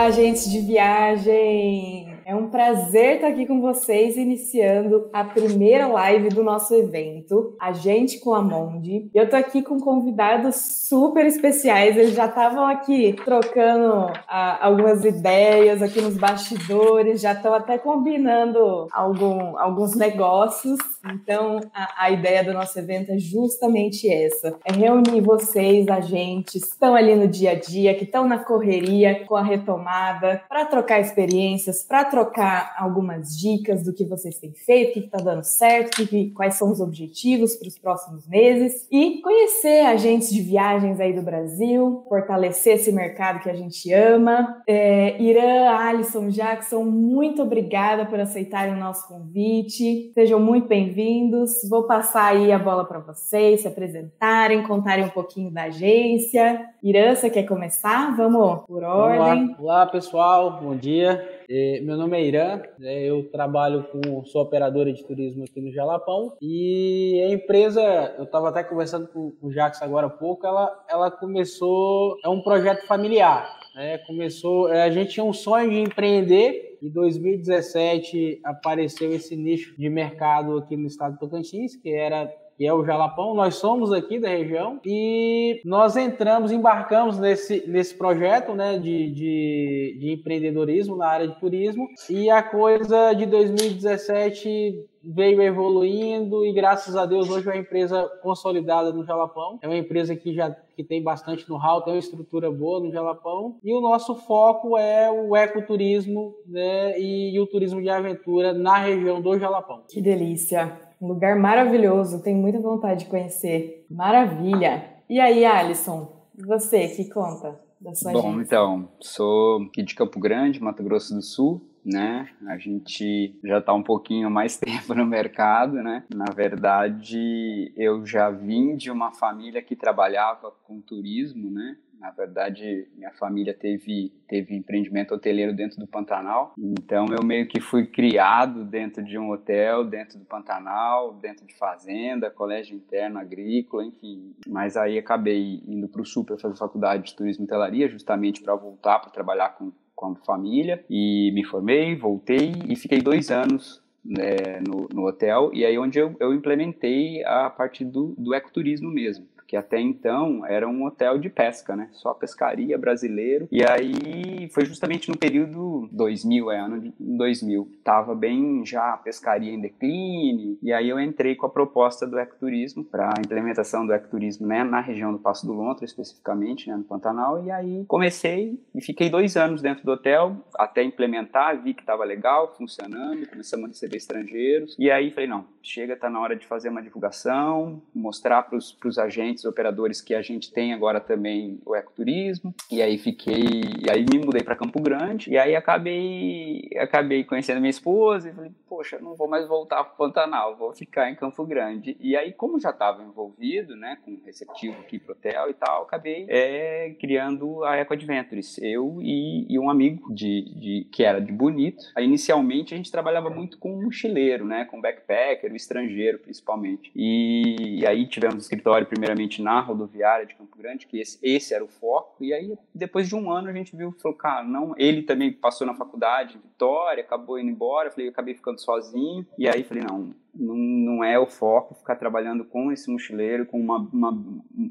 Olá, gente de viagem! É um prazer estar aqui com vocês, iniciando a primeira live do nosso evento, A Gente com a Monde. Eu tô aqui com convidados super especiais, eles já estavam aqui trocando ah, algumas ideias aqui nos bastidores, já estão até combinando algum, alguns negócios. Então, a, a ideia do nosso evento é justamente essa: é reunir vocês, agentes, que estão ali no dia a dia, que estão na correria com a retomada, para trocar experiências, para trocar algumas dicas do que vocês têm feito, o que está dando certo, que, quais são os objetivos para os próximos meses e conhecer agentes de viagens aí do Brasil, fortalecer esse mercado que a gente ama. É, Irã, Alisson, Jackson, muito obrigada por aceitarem o nosso convite. Sejam muito bem-vindos. Vou passar aí a bola para vocês se apresentarem, contarem um pouquinho da agência. Irã, você quer começar? Vamos por ordem. Olá, pessoal, bom dia. É, meu nome é Irã, né, eu trabalho com, sou operadora de turismo aqui no Jalapão e a empresa, eu estava até conversando com, com o Jax agora há pouco, ela, ela começou, é um projeto familiar, né, começou, é, a gente tinha um sonho de empreender em 2017 apareceu esse nicho de mercado aqui no estado do Tocantins, que era que é o Jalapão. Nós somos aqui da região e nós entramos, embarcamos nesse, nesse projeto né, de, de, de empreendedorismo na área de turismo e a coisa de 2017 veio evoluindo e graças a Deus hoje é uma empresa consolidada no Jalapão. É uma empresa que já que tem bastante know-how, tem uma estrutura boa no Jalapão e o nosso foco é o ecoturismo né, e, e o turismo de aventura na região do Jalapão. Que delícia! Um lugar maravilhoso, tenho muita vontade de conhecer. Maravilha! E aí, Alisson, você que conta da sua Bom, agência? então, sou aqui de Campo Grande, Mato Grosso do Sul, né? A gente já está um pouquinho mais tempo no mercado, né? Na verdade, eu já vim de uma família que trabalhava com turismo, né? Na verdade, minha família teve, teve empreendimento hoteleiro dentro do Pantanal. Então, eu meio que fui criado dentro de um hotel, dentro do Pantanal, dentro de fazenda, colégio interno agrícola, enfim. Mas aí acabei indo para o Sul para fazer faculdade de turismo e hotelaria, justamente para voltar para trabalhar com, com a família. E me formei, voltei e fiquei dois anos né, no, no, hotel, e aí onde eu, eu implementei a parte do, do ecoturismo mesmo que até então era um hotel de pesca, né? Só pescaria brasileiro. E aí foi justamente no período 2000, é ano de 2000. Tava bem já a pescaria em declínio. E aí eu entrei com a proposta do ecoturismo para implementação do ecoturismo, né, na região do Passo do Lontra especificamente, né, no Pantanal. E aí comecei e fiquei dois anos dentro do hotel até implementar, vi que estava legal, funcionando, começamos a receber estrangeiros. E aí falei, não, chega, tá na hora de fazer uma divulgação, mostrar para os agentes operadores que a gente tem agora também o ecoturismo. E aí fiquei, e aí me mudei para Campo Grande. E aí acabei, acabei conhecendo minha esposa e falei, poxa, não vou mais voltar para Pantanal, vou ficar em Campo Grande. E aí, como já estava envolvido, né, com receptivo aqui pro hotel e tal, acabei é, criando a Eco Adventures. Eu e, e um amigo de, de, que era de Bonito. Aí, inicialmente a gente trabalhava muito com mochileiro, né, com backpacker, estrangeiro principalmente. E, e aí tivemos um escritório primeiramente na rodoviária de Campo Grande, que esse, esse era o foco. E aí, depois de um ano, a gente viu, falou, cara, não. Ele também passou na faculdade Vitória, acabou indo embora. Eu falei, eu acabei ficando sozinho. E aí, falei, não, não, não é o foco ficar trabalhando com esse mochileiro, com uma, uma,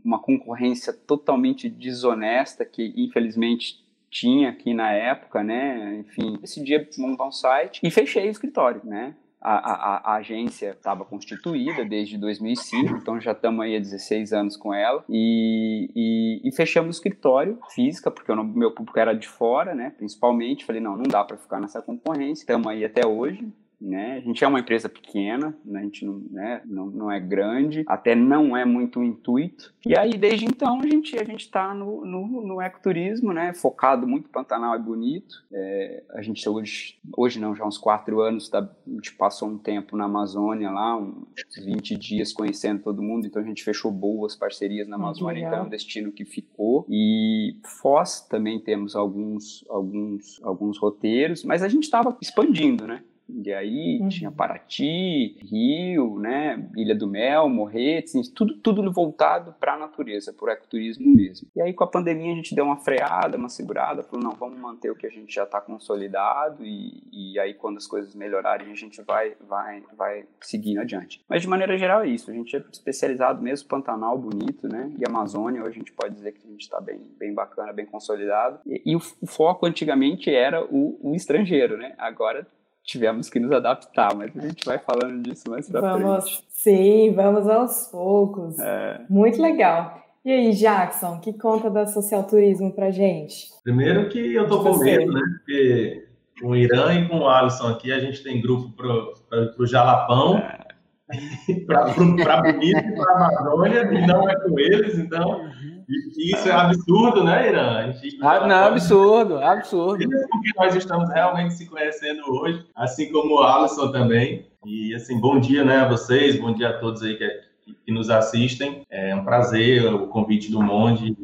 uma concorrência totalmente desonesta, que infelizmente tinha aqui na época, né? Enfim, decidi montar um site e fechei o escritório, né? A, a, a, agência estava constituída desde 2005, então já estamos aí há 16 anos com ela. E, e, e fechamos o escritório física, porque o meu público era de fora, né? Principalmente. Falei, não, não dá para ficar nessa concorrência. Estamos aí até hoje né? A gente é uma empresa pequena, né? a gente não, né? não, não é grande, até não é muito intuito. E aí, desde então, a gente a gente está no, no, no, ecoturismo, né? Focado muito Pantanal é bonito. É, a gente hoje, hoje não, já há uns quatro anos, tá, a gente passou um tempo na Amazônia lá, uns 20 dias conhecendo todo mundo, então a gente fechou boas parcerias na Amazônia, então é um destino que ficou. E Foz também temos alguns, alguns, alguns roteiros, mas a gente estava expandindo, né? E aí uhum. tinha Paraty, Rio, né, Ilha do Mel, Morretes, tudo, tudo voltado para a natureza, para o ecoturismo mesmo. E aí com a pandemia a gente deu uma freada, uma segurada, falou, não, vamos manter o que a gente já está consolidado e, e aí quando as coisas melhorarem a gente vai, vai, vai seguindo adiante. Mas de maneira geral é isso, a gente é especializado mesmo, Pantanal bonito, né, e Amazônia, hoje a gente pode dizer que a gente está bem, bem bacana, bem consolidado. E, e o, o, foco antigamente era o, o estrangeiro, né, agora tivemos que nos adaptar, mas a gente vai falando disso mais pra vamos, frente. Sim, vamos aos poucos. É. Muito legal. E aí, Jackson, que conta da social turismo pra gente? Primeiro que eu tô com medo, né? Porque com o Irã e com o Alisson aqui, a gente tem grupo pro, pro, pro Jalapão. É para Bonito e para Amazônia, e não é com eles, então isso é absurdo, né, Irã? Ah, não, absurdo, absurdo. Porque nós estamos realmente se conhecendo hoje, assim como o Alisson também. E assim, bom dia, né, a vocês, bom dia a todos aí que, que nos assistem. É um prazer o convite do Monde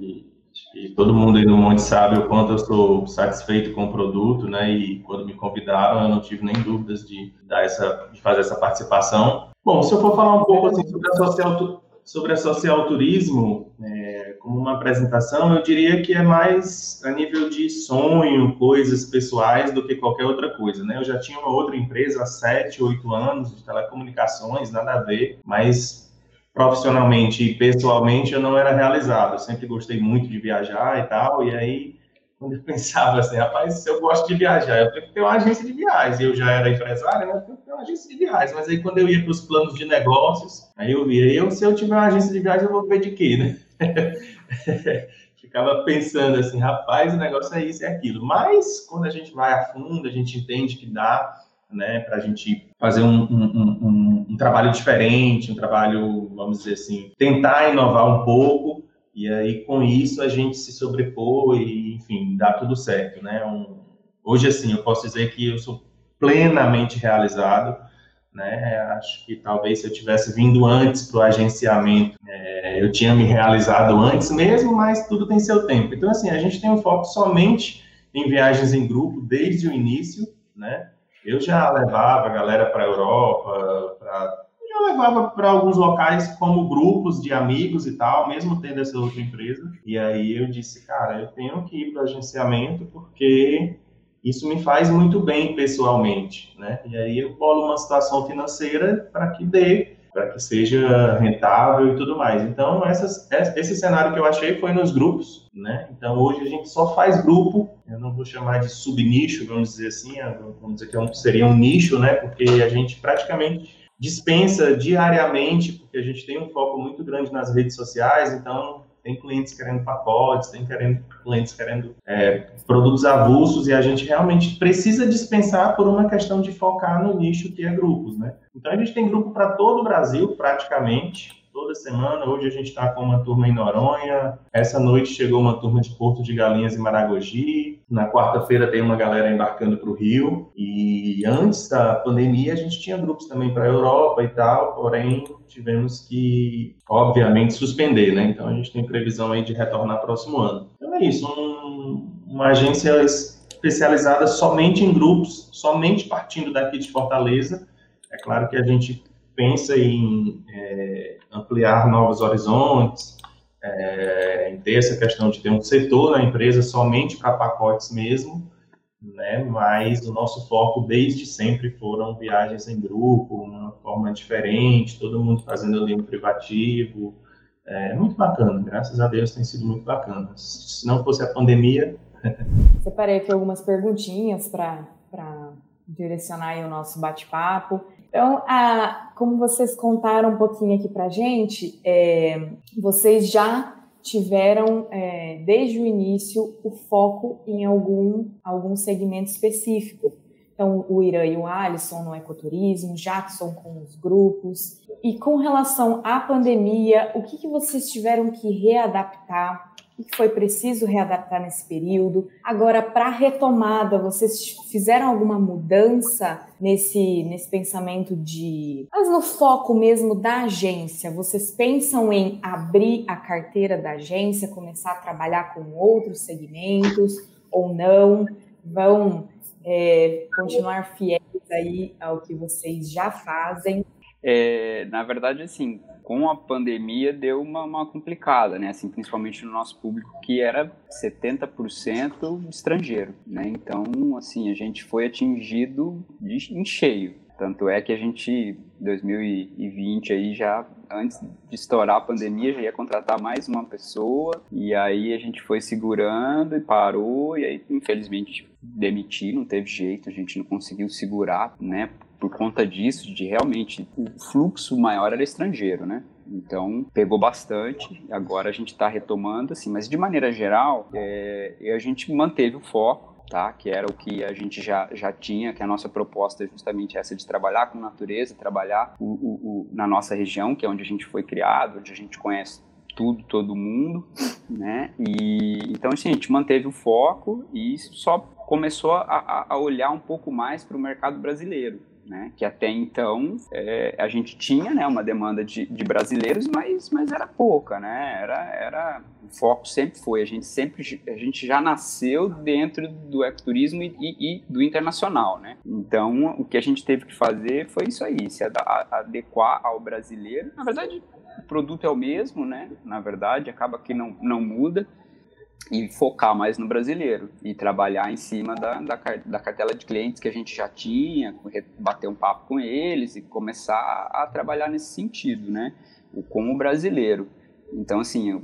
e todo mundo aí no Monte sabe o quanto eu sou satisfeito com o produto, né? E quando me convidaram, eu não tive nem dúvidas de dar essa, de fazer essa participação. Bom, se eu for falar um pouco assim, sobre a social, sobre a social turismo, é, como uma apresentação, eu diria que é mais a nível de sonho, coisas pessoais, do que qualquer outra coisa, né? Eu já tinha uma outra empresa há sete, oito anos de telecomunicações, nada a ver, mas profissionalmente e pessoalmente eu não era realizado. Eu sempre gostei muito de viajar e tal, e aí quando eu pensava assim, rapaz, eu gosto de viajar, eu tenho que ter uma agência de viagens. Eu já era empresário, né? Eu tenho que ter uma agência de viagens. Mas aí quando eu ia para os planos de negócios, aí eu via, eu, se eu tiver uma agência de viagens, eu vou ver de quê, né? Ficava pensando assim, rapaz, o negócio é isso é aquilo. Mas quando a gente vai a fundo, a gente entende que dá, né, para a gente fazer um, um, um, um trabalho diferente, um trabalho, vamos dizer assim, tentar inovar um pouco e aí, com isso, a gente se sobrepor e, enfim, dá tudo certo, né? Um, hoje, assim, eu posso dizer que eu sou plenamente realizado, né? Acho que talvez se eu tivesse vindo antes para o agenciamento, é, eu tinha me realizado antes mesmo, mas tudo tem seu tempo. Então, assim, a gente tem um foco somente em viagens em grupo desde o início, né? Eu já levava a galera para a Europa, para levava para alguns locais como grupos de amigos e tal, mesmo tendo essa outra empresa. E aí eu disse, cara, eu tenho que ir para agenciamento porque isso me faz muito bem pessoalmente, né? E aí eu bolo uma situação financeira para que dê, para que seja rentável e tudo mais. Então, essas, esse cenário que eu achei foi nos grupos, né? Então, hoje a gente só faz grupo, eu não vou chamar de subnicho, vamos dizer assim, vamos dizer que é seria um nicho, né? Porque a gente praticamente dispensa diariamente, porque a gente tem um foco muito grande nas redes sociais, então tem clientes querendo pacotes, tem querendo, clientes querendo é, produtos avulsos, e a gente realmente precisa dispensar por uma questão de focar no nicho que é grupos, né? Então a gente tem grupo para todo o Brasil, praticamente, toda semana. Hoje a gente está com uma turma em Noronha. Essa noite chegou uma turma de Porto de Galinhas em Maragogi. Na quarta-feira tem uma galera embarcando para o Rio. E antes da pandemia a gente tinha grupos também para a Europa e tal, porém tivemos que, obviamente, suspender, né? Então a gente tem previsão aí de retornar próximo ano. Então é isso, um, uma agência especializada somente em grupos, somente partindo daqui de Fortaleza. É claro que a gente pensa em é, ampliar novos horizontes, é, em ter essa questão de ter um setor na empresa somente para pacotes mesmo, né? Mas o nosso foco desde sempre foram viagens em grupo, uma forma diferente, todo mundo fazendo ali um privativo, é muito bacana, graças a Deus tem sido muito bacana. Se não fosse a pandemia. Separei aqui algumas perguntinhas para direcionar o nosso bate-papo. Então, a, como vocês contaram um pouquinho aqui para gente, é, vocês já tiveram, é, desde o início, o foco em algum, algum segmento específico. Então, o Irã e o Alisson no ecoturismo, Jackson com os grupos. E com relação à pandemia, o que, que vocês tiveram que readaptar o que foi preciso readaptar nesse período? Agora, para a retomada, vocês fizeram alguma mudança nesse, nesse pensamento de. Mas no foco mesmo da agência? Vocês pensam em abrir a carteira da agência, começar a trabalhar com outros segmentos ou não? Vão é, continuar fiéis aí ao que vocês já fazem? É, na verdade, assim, com a pandemia deu uma, uma, complicada, né? Assim, principalmente no nosso público que era 70% estrangeiro, né? Então, assim, a gente foi atingido de, em cheio. Tanto é que a gente, 2020 aí já antes de estourar a pandemia já ia contratar mais uma pessoa e aí a gente foi segurando e parou e aí infelizmente demitir não teve jeito, a gente não conseguiu segurar, né? Por conta disso, de realmente o fluxo maior era estrangeiro, né? Então, pegou bastante. Agora a gente está retomando, assim, mas de maneira geral, é, a gente manteve o foco tá? Que era o que a gente já, já tinha, que a nossa proposta é justamente essa de trabalhar com natureza, trabalhar o, o, o, na nossa região, que é onde a gente foi criado, onde a gente conhece tudo, todo mundo, né? E então assim, a gente manteve o foco e só começou a, a olhar um pouco mais para o mercado brasileiro né? Que até então é, a gente tinha, né, uma demanda de, de, brasileiros, mas, mas era pouca, né? Era, era o foco sempre foi a gente sempre a gente já nasceu dentro do ecoturismo e, e, e do internacional, né? Então o que a gente teve que fazer foi isso aí, se adequar ao brasileiro. Na verdade o produto é o mesmo, né? Na verdade acaba que não não muda e focar mais no brasileiro e trabalhar em cima da, da, da, cartela de clientes que a gente já tinha, bater um papo com eles e começar a trabalhar nesse sentido, né? O brasileiro. Então, assim,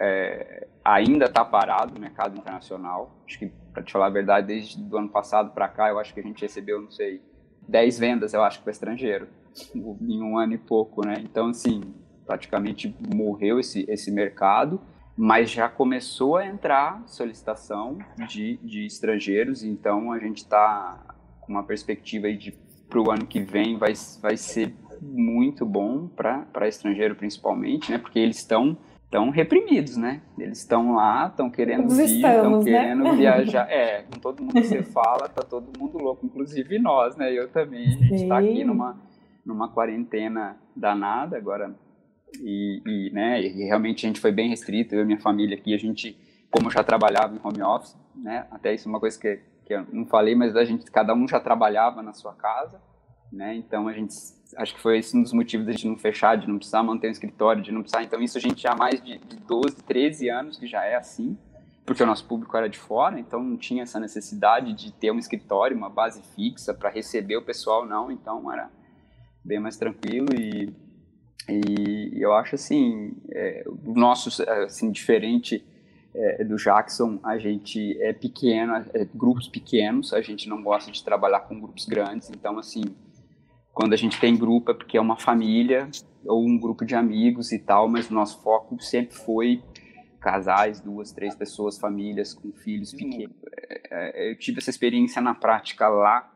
é, ainda está parado o mercado internacional. Acho que, para te falar a verdade, desde o ano passado para cá, eu acho que a gente recebeu, não sei, 10 vendas, eu acho, para estrangeiro, em um ano e pouco, né? Então, assim, praticamente morreu esse, esse mercado mas já começou a entrar solicitação de, de estrangeiros, então a gente está com uma perspectiva de para o ano que vem vai, vai ser muito bom para estrangeiro principalmente, né? Porque eles estão tão reprimidos, né? Eles estão lá, estão querendo Todos vir, estão né? querendo viajar. É, com todo mundo que você fala, tá todo mundo louco, inclusive nós, né? Eu também. A gente está aqui numa, numa quarentena danada, agora e, e, né, e realmente a gente foi bem restrito, eu e minha família aqui, a gente, como já trabalhava em home office, né, até isso é uma coisa que, que eu não falei, mas a gente, cada um já trabalhava na sua casa, né, então a gente, acho que foi esse um dos motivos da gente não fechar, de não precisar manter um escritório, de não precisar, então isso a gente há mais de, de 12, 13 anos que já é assim, porque o nosso público era de fora, então não tinha essa necessidade de ter um escritório, uma base fixa para receber o pessoal, não, então era bem mais tranquilo e e eu acho assim, é, o nosso, assim, diferente é, do Jackson, a gente é pequeno, é, grupos pequenos, a gente não gosta de trabalhar com grupos grandes, então assim, quando a gente tem grupo é porque é uma família ou um grupo de amigos e tal, mas o nosso foco sempre foi casais, duas, três pessoas, famílias com filhos pequenos. É, é, eu tive essa experiência na prática lá,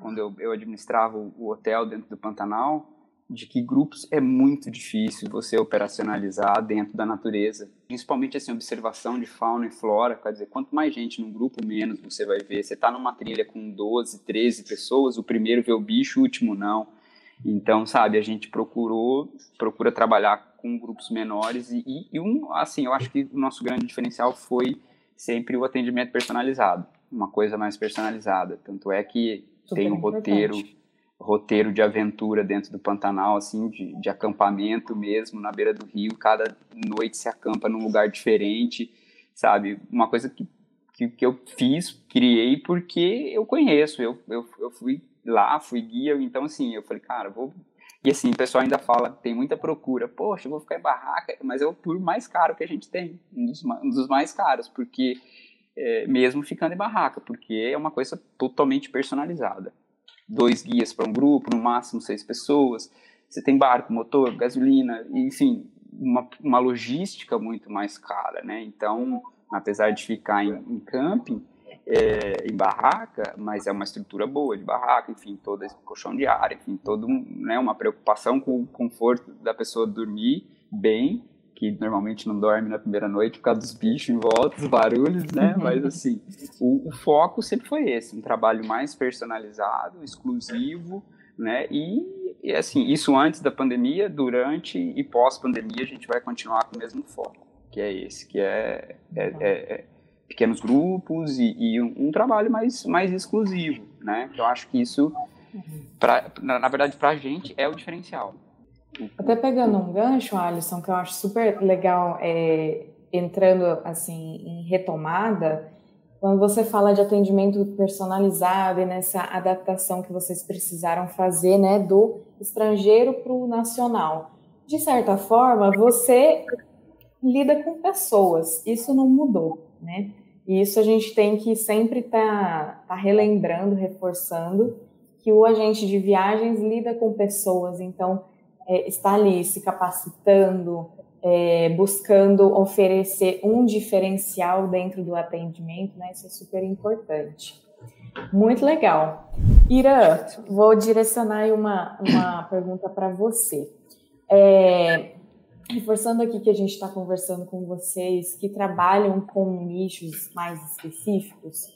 quando eu, eu administrava o hotel dentro do Pantanal, de que grupos é muito difícil você operacionalizar dentro da natureza, principalmente assim observação de fauna e flora, quer dizer, quanto mais gente num grupo, menos você vai ver. Você está numa trilha com 12, 13 pessoas, o primeiro vê o bicho, o último não. Então, sabe, a gente procurou, procura trabalhar com grupos menores e, e, e um, assim, eu acho que o nosso grande diferencial foi sempre o atendimento personalizado, uma coisa mais personalizada. Tanto é que Super tem um roteiro roteiro de aventura dentro do Pantanal, assim, de, de acampamento mesmo, na beira do rio, cada noite se acampa num lugar diferente, sabe? Uma coisa que, que, que eu fiz, criei porque eu conheço, eu, eu, eu fui lá, fui guia, então assim, eu falei, cara, vou... E assim, o pessoal ainda fala, tem muita procura, poxa, eu vou ficar em barraca, mas é o tour mais caro que a gente tem, um dos, um dos mais caros, porque... É, mesmo ficando em barraca, porque é uma coisa totalmente personalizada dois guias para um grupo, no máximo seis pessoas. Você tem barco, motor, gasolina, enfim, uma, uma logística muito mais cara, né? Então, apesar de ficar em, em camping, é, em barraca, mas é uma estrutura boa de barraca, enfim, todo esse colchão de ar, enfim, todo né, uma preocupação com o conforto da pessoa dormir bem que normalmente não dorme na primeira noite por causa dos bichos em volta, dos barulhos, né? Uhum. Mas assim, o, o, foco sempre foi esse, um trabalho mais personalizado, exclusivo, né? E, e assim, isso antes da pandemia, durante e pós-pandemia a gente vai continuar com o mesmo foco, que é esse, que é, é, é, é pequenos grupos e, e um, um, trabalho mais, mais exclusivo, né? Eu acho que isso Pra, na, na verdade, para a gente é o diferencial. Até pegando um gancho, Alisson, que eu acho super legal, é, entrando assim em retomada, quando você fala de atendimento personalizado e nessa adaptação que vocês precisaram fazer, né, do estrangeiro para o nacional, de certa forma, você lida com pessoas, isso não mudou, né? E isso a gente tem que sempre estar tá, tá relembrando, reforçando que o agente de viagens lida com pessoas, então é, está ali se capacitando, é, buscando oferecer um diferencial dentro do atendimento, né? Isso é super importante. Muito legal. Irã, vou direcionar uma, uma pergunta para você. É, reforçando aqui que a gente está conversando com vocês que trabalham com nichos mais específicos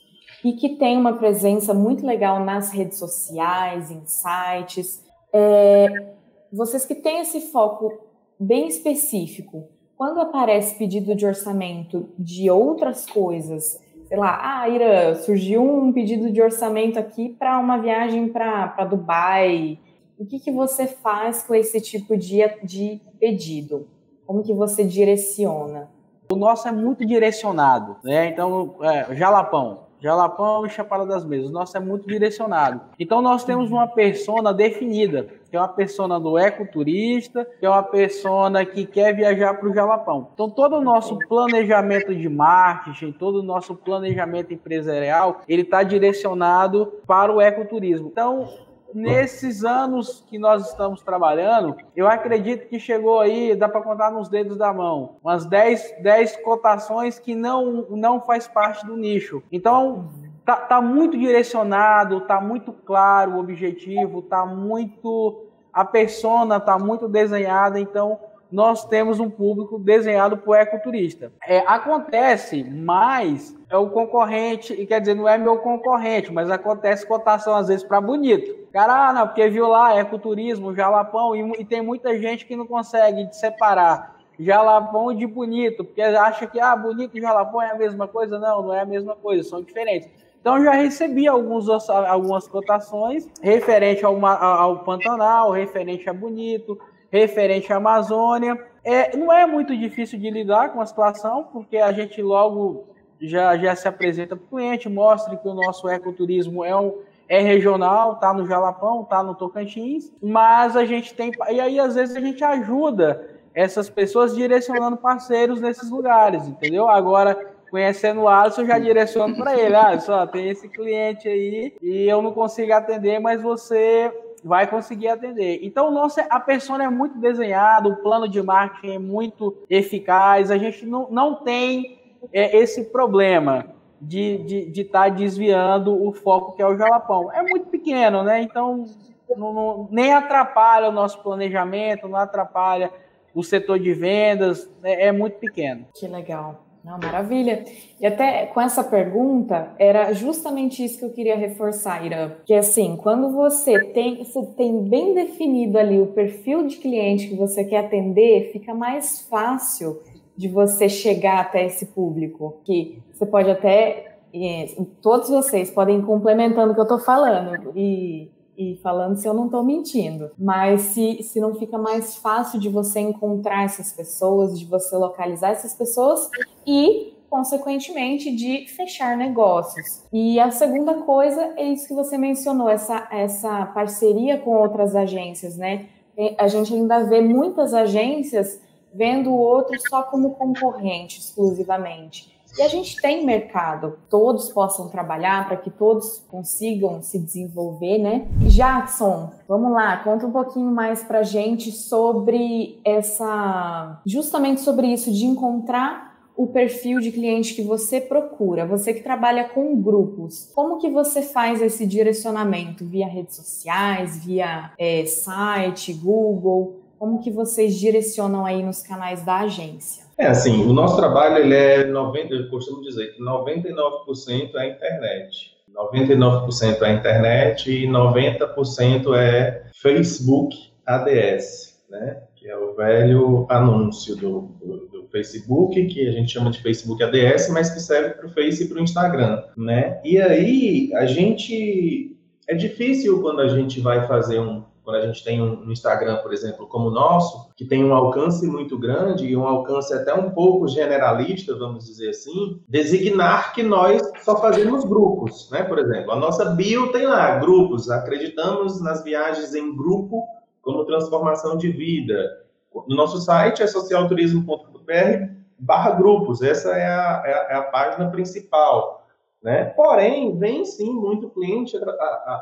e que tem uma presença muito legal nas redes sociais, em sites. É, vocês que têm esse foco bem específico, quando aparece pedido de orçamento de outras coisas, sei lá, ah, Ira, surgiu um pedido de orçamento aqui para uma viagem para Dubai. O que, que você faz com esse tipo de, de pedido? Como que você direciona? O nosso é muito direcionado, né? Então, é, Jalapão, Jalapão e Chapada das Mesas. O nosso é muito direcionado. Então nós temos uma persona definida, que é uma persona do ecoturista, que é uma persona que quer viajar para o Jalapão. Então todo o nosso planejamento de marketing, todo o nosso planejamento empresarial, ele está direcionado para o ecoturismo. Então nesses anos que nós estamos trabalhando, eu acredito que chegou aí, dá para contar nos dedos da mão, umas 10, 10 cotações que não, não faz parte do nicho. Então, tá, tá muito direcionado, tá muito claro o objetivo, tá muito a persona tá muito desenhada, então nós temos um público desenhado por ecoturista. É, acontece, mas é o concorrente, e quer dizer, não é meu concorrente, mas acontece cotação às vezes para bonito. Cara, ah, não, porque viu lá ecoturismo, jalapão, e, e tem muita gente que não consegue separar jalapão de bonito, porque acha que ah, bonito e jalapão é a mesma coisa. Não, não é a mesma coisa, são diferentes. Então já recebi alguns, algumas cotações referente ao, ao Pantanal, referente a Bonito, referente à Amazônia. É, não é muito difícil de lidar com a situação, porque a gente logo já, já se apresenta para o cliente, mostra que o nosso ecoturismo é, um, é regional, tá no Jalapão, tá no Tocantins, mas a gente tem. E aí, às vezes, a gente ajuda essas pessoas direcionando parceiros nesses lugares, entendeu? Agora, conhecendo o Alisson, já direciono para ele. Ah, só tem esse cliente aí e eu não consigo atender, mas você vai conseguir atender. Então, nossa, a persona é muito desenhada, o plano de marketing é muito eficaz, a gente não, não tem é, esse problema de estar de, de tá desviando o foco que é o jalapão. É muito pequeno, né? Então, não, não, nem atrapalha o nosso planejamento, não atrapalha o setor de vendas, é, é muito pequeno. Que legal. Não, maravilha. E até com essa pergunta, era justamente isso que eu queria reforçar, Irã. Que assim, quando você tem, você tem bem definido ali o perfil de cliente que você quer atender, fica mais fácil de você chegar até esse público. Que você pode até. Todos vocês podem ir complementando o que eu estou falando. E e falando se eu não estou mentindo. Mas se, se não fica mais fácil de você encontrar essas pessoas, de você localizar essas pessoas e consequentemente de fechar negócios. E a segunda coisa é isso que você mencionou, essa, essa parceria com outras agências, né? A gente ainda vê muitas agências vendo o outro só como concorrente exclusivamente. E a gente tem mercado, todos possam trabalhar para que todos consigam se desenvolver, né? Jackson, vamos lá, conta um pouquinho mais para gente sobre essa, justamente sobre isso de encontrar o perfil de cliente que você procura, você que trabalha com grupos, como que você faz esse direcionamento via redes sociais, via é, site, Google? Como que vocês direcionam aí nos canais da agência? É assim, o nosso trabalho ele é 90, eu costumo dizer que 99% é internet. 99% é internet e 90% é Facebook ADS, né? Que é o velho anúncio do, do, do, Facebook, que a gente chama de Facebook ADS, mas que serve para o Face e para o Instagram, né? E aí a gente É difícil quando a gente vai fazer um, quando a gente tem um Instagram, por exemplo, como o nosso, que tem um alcance muito grande e um alcance até um pouco generalista, vamos dizer assim, designar que nós só fazemos grupos, né? Por exemplo, a nossa bio tem lá grupos, acreditamos nas viagens em grupo como transformação de vida. No nosso site é socialturismo.br barra grupos, essa é a, é a, é a página principal. Né? Porém, vem sim muito cliente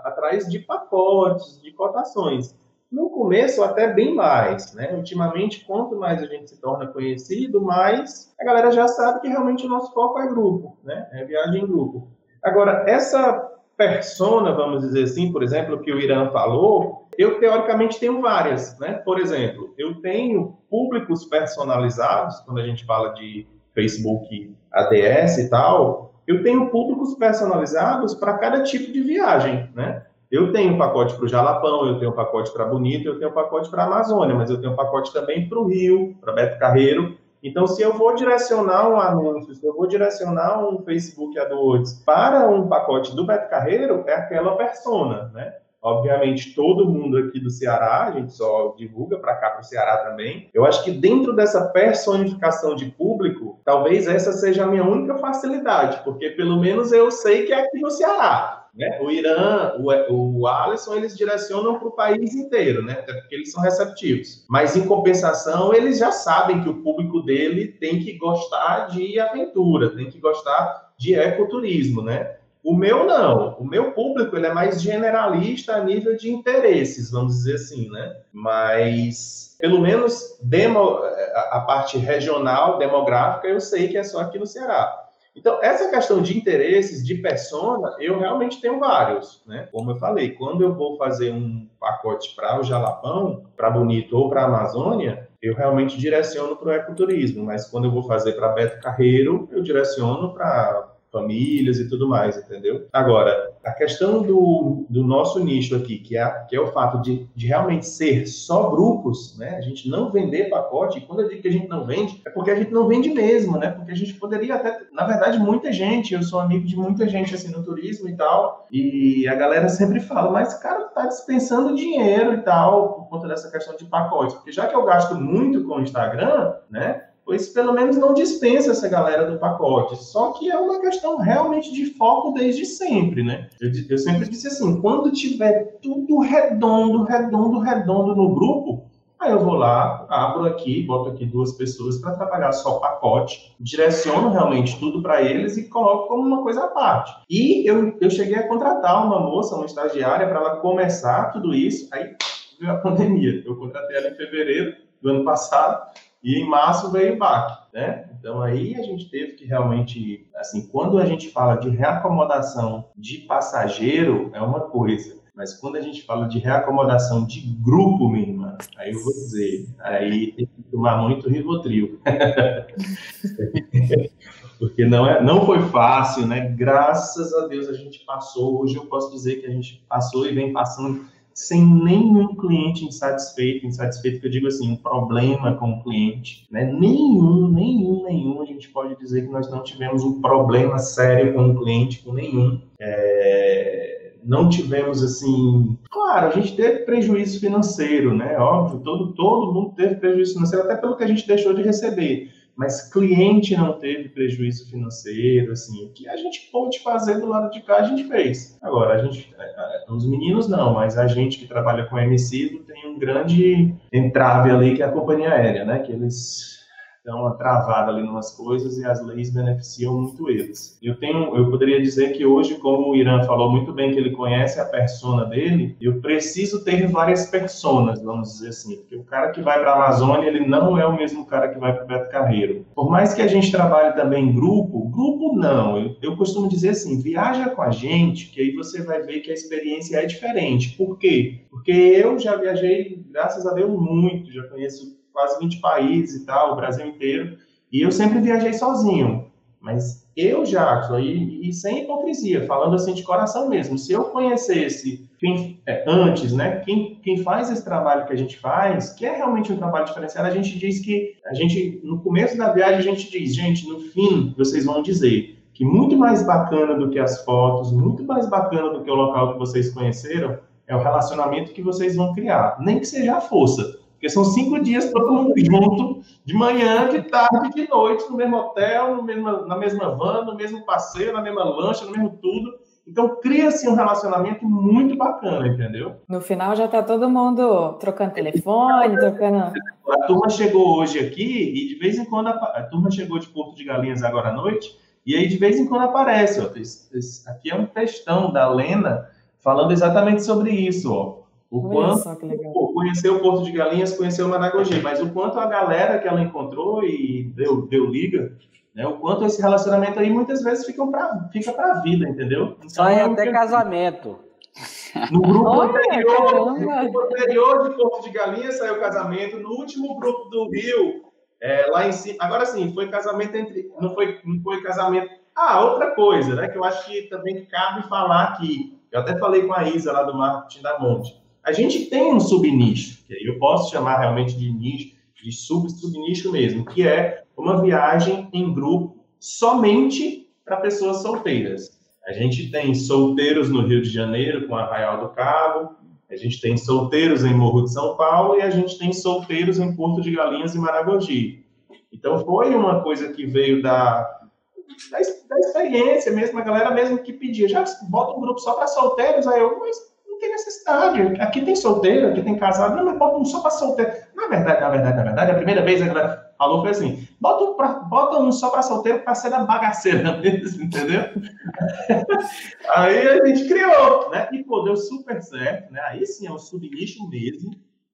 atrás de pacotes, de cotações. No começo, até bem mais. Né? Ultimamente, quanto mais a gente se torna conhecido, mais a galera já sabe que realmente o nosso foco é grupo, né? é viagem em grupo. Agora, essa persona, vamos dizer assim, por exemplo, que o Irã falou, eu teoricamente tenho várias. Né? Por exemplo, eu tenho públicos personalizados, quando a gente fala de Facebook ADS e tal, eu tenho públicos personalizados para cada tipo de viagem, né? Eu tenho um pacote para o Jalapão, eu tenho um pacote para Bonito, eu tenho um pacote para Amazônia, mas eu tenho um pacote também para o Rio, para Beto Carreiro. Então, se eu vou direcionar um anúncio, se eu vou direcionar um Facebook AdWords para um pacote do Beto Carreiro, é aquela persona, né? Obviamente, todo mundo aqui do Ceará, a gente só divulga para cá, para o Ceará também. Eu acho que dentro dessa personificação de público, talvez essa seja a minha única facilidade, porque pelo menos eu sei que é aqui no Ceará. Né? O Irã, o, o Alisson, eles direcionam para o país inteiro, né? até porque eles são receptivos. Mas, em compensação, eles já sabem que o público dele tem que gostar de aventura, tem que gostar de ecoturismo, né? O meu não. O meu público ele é mais generalista a nível de interesses, vamos dizer assim, né? Mas pelo menos demo, a parte regional, demográfica, eu sei que é só aqui no Ceará. Então, essa questão de interesses, de persona, eu realmente tenho vários, né? Como eu falei, quando eu vou fazer um pacote para o Jalapão, para Bonito ou para a Amazônia, eu realmente direciono para o ecoturismo, mas quando eu vou fazer para Beto Carreiro, eu direciono para famílias e tudo mais, entendeu? Agora, a questão do, do nosso nicho aqui, que é, que é o fato de, de realmente ser só grupos, né? A gente não vender pacote, e quando eu digo que a gente não vende, é porque a gente não vende mesmo, né? Porque a gente poderia até, na verdade, muita gente, eu sou amigo de muita gente assim no turismo e tal, e a galera sempre fala, mas cara, tá dispensando dinheiro e tal, por conta dessa questão de pacotes, porque já que eu gasto muito com o Instagram, né? Pois pelo menos não dispensa essa galera do pacote. Só que é uma questão realmente de foco desde sempre, né? Eu, eu sempre disse assim, quando tiver tudo redondo, redondo, redondo no grupo, aí eu vou lá, abro aqui, boto aqui duas pessoas para trabalhar só pacote, direciono realmente tudo para eles e coloco como uma coisa à parte. E eu, eu cheguei a contratar uma moça, uma estagiária, para ela começar tudo isso, aí veio a pandemia. Eu contratei ela em fevereiro do ano passado, e em março veio o baque, né? Então aí a gente teve que realmente, assim, quando a gente fala de reacomodação de passageiro, é uma coisa. Mas quando a gente fala de reacomodação de grupo, minha irmã, aí eu vou dizer, aí tem que tomar muito Rivotril. Porque não, é, não foi fácil, né? Graças a Deus a gente passou. Hoje eu posso dizer que a gente passou e vem passando sem nenhum cliente insatisfeito, insatisfeito que eu digo assim, um problema com o cliente, né? Nenhum, nenhum, nenhum, a gente pode dizer que nós não tivemos um problema sério com o cliente, com nenhum. É... Não tivemos assim, claro, a gente teve prejuízo financeiro, né? Óbvio, todo, todo mundo teve prejuízo financeiro, até pelo que a gente deixou de receber mas cliente não teve prejuízo financeiro, assim, o que a gente pôde fazer do lado de cá, a gente fez. Agora, a gente, os meninos não, mas a gente que trabalha com emissivo tem um grande entrave ali que é a companhia aérea, né, que eles uma travada ali nas coisas e as leis beneficiam muito eles. Eu tenho, eu poderia dizer que hoje, como o Irã falou muito bem que ele conhece a persona dele, eu preciso ter várias personas, vamos dizer assim, porque o cara que vai para a Amazônia, ele não é o mesmo cara que vai para o Beto Carreiro. Por mais que a gente trabalhe também em grupo, grupo não, eu, eu costumo dizer assim, viaja com a gente, que aí você vai ver que a experiência é diferente. Por quê? Porque eu já viajei, graças a Deus, muito, já conheço quase 20 países e tal, o Brasil inteiro, e eu sempre viajei sozinho. Mas eu, Jackson, e, e sem hipocrisia, falando assim de coração mesmo, se eu conhecesse quem, é, antes, né, quem, quem faz esse trabalho que a gente faz, que é realmente um trabalho diferenciado, a gente diz que, a gente, no começo da viagem, a gente diz, gente, no fim, vocês vão dizer, que muito mais bacana do que as fotos, muito mais bacana do que o local que vocês conheceram, é o relacionamento que vocês vão criar. Nem que seja a força. Porque são cinco dias todo mundo junto, de manhã, de tarde, de noite, no mesmo hotel, no mesmo, na mesma van, no mesmo passeio, na mesma lancha, no mesmo tudo. Então cria-se um relacionamento muito bacana, entendeu? No final já está todo mundo trocando telefone, trocando. A turma chegou hoje aqui e de vez em quando a, a turma chegou de Porto de Galinhas agora à noite e aí de vez em quando aparece, ó, esse, esse, aqui é um textão da Lena falando exatamente sobre isso, ó. O quanto pô, conheceu o Porto de Galinhas, conheceu o Managogi, mas o quanto a galera que ela encontrou e deu, deu liga, né? O quanto esse relacionamento aí muitas vezes fica pra, fica pra vida, entendeu? Então, Sai é até que... casamento. No grupo, Olha, anterior, no grupo anterior de Porto de Galinhas saiu casamento. No último grupo do Rio, é, lá em cima. Agora sim, foi casamento entre. Não foi, não foi casamento. Ah, outra coisa, né? Que eu acho que também cabe falar aqui. Eu até falei com a Isa lá do marketing da Monte. A gente tem um subnicho, que eu posso chamar realmente de nicho, de sub-subnicho mesmo, que é uma viagem em grupo somente para pessoas solteiras. A gente tem solteiros no Rio de Janeiro, com Arraial do Cabo, a gente tem solteiros em Morro de São Paulo e a gente tem solteiros em Porto de Galinhas e Maragogi. Então foi uma coisa que veio da, da, da experiência mesmo, a galera mesmo que pedia, já bota um grupo só para solteiros, aí eu, mas tem necessidade. Aqui tem solteiro, aqui tem casado, não, mas bota um só para solteiro. Na verdade, na verdade, na verdade, a primeira vez a galera falou foi assim: bota um, pra, bota um só para solteiro para ser da bagaceira mesmo, entendeu? aí a gente criou, né? E pô, deu super certo, né? Aí sim é um subnicho mesmo.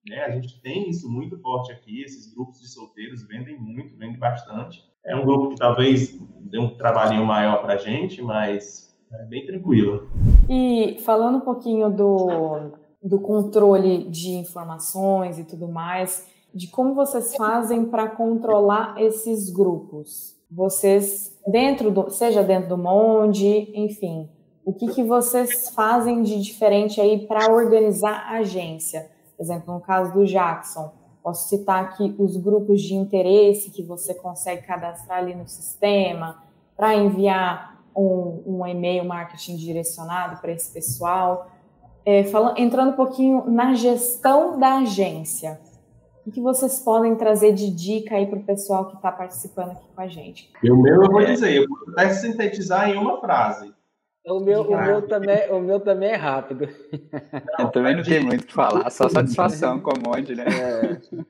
Né? A gente tem isso muito forte aqui, esses grupos de solteiros vendem muito, vendem bastante. É um grupo que talvez dê um trabalhinho maior para a gente, mas é bem tranquilo. E falando um pouquinho do, do controle de informações e tudo mais, de como vocês fazem para controlar esses grupos. Vocês, dentro do, seja dentro do Monde, enfim, o que, que vocês fazem de diferente aí para organizar a agência? Por exemplo, no caso do Jackson, posso citar aqui os grupos de interesse que você consegue cadastrar ali no sistema para enviar um, um e-mail marketing direcionado para esse pessoal. É, falando, entrando um pouquinho na gestão da agência, o que vocês podem trazer de dica aí para o pessoal que está participando aqui com a gente? O meu eu vou dizer, eu vou até sintetizar em uma frase. O meu, o meu, também, o meu também é rápido. Não, eu também não tenho muito o que falar, só satisfação com o Monde, né?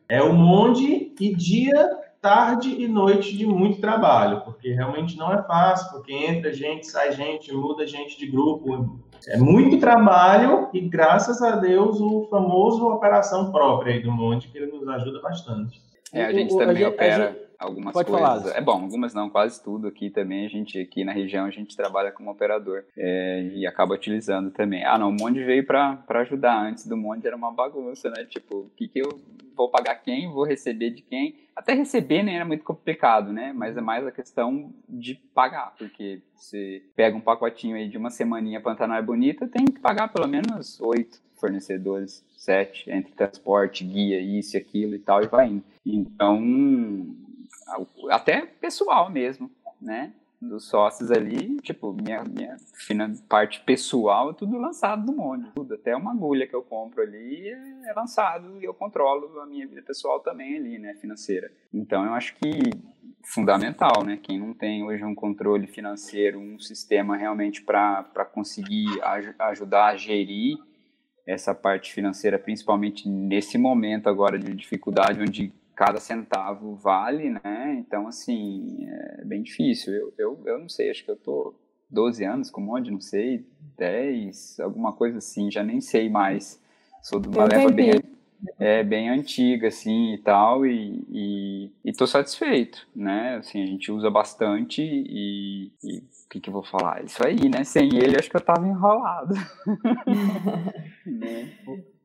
É, é o Monde e dia tarde e noite de muito trabalho, porque realmente não é fácil, porque entra gente, sai gente, muda gente de grupo. É muito trabalho e, graças a Deus, o famoso operação própria aí do Monte, que ele nos ajuda bastante. É, a gente também a gente, opera. Algumas Pode coisas. Falar. É bom, algumas não, quase tudo aqui também. A gente aqui na região a gente trabalha como operador é, e acaba utilizando também. Ah, não, o Monde veio para ajudar. Antes do Monde era uma bagunça, né? Tipo, o que, que eu vou pagar quem, vou receber de quem? Até receber nem né, era muito complicado, né? Mas é mais a questão de pagar, porque você pega um pacotinho aí de uma semaninha Pantanal é Bonita, tem que pagar pelo menos oito fornecedores, sete, entre transporte, guia, isso e aquilo e tal, e vai indo. Então, até pessoal mesmo, né? Dos sócios ali, tipo, minha, minha parte pessoal é tudo lançado no Monde. Tudo, até uma agulha que eu compro ali é, é lançado e eu controlo a minha vida pessoal também ali, né? Financeira. Então eu acho que fundamental, né? Quem não tem hoje um controle financeiro, um sistema realmente para conseguir aj ajudar a gerir essa parte financeira, principalmente nesse momento agora de dificuldade, onde cada centavo vale, né? Então, assim, é bem difícil. Eu, eu, eu não sei, acho que eu tô 12 anos com um monte, não sei, 10, alguma coisa assim, já nem sei mais. Sou de uma leva bem, é, bem antiga, assim, e tal, e, e, e tô satisfeito, né? Assim, a gente usa bastante e, e o que, que eu vou falar? Isso aí, né? Sem ele, acho que eu tava enrolado. né?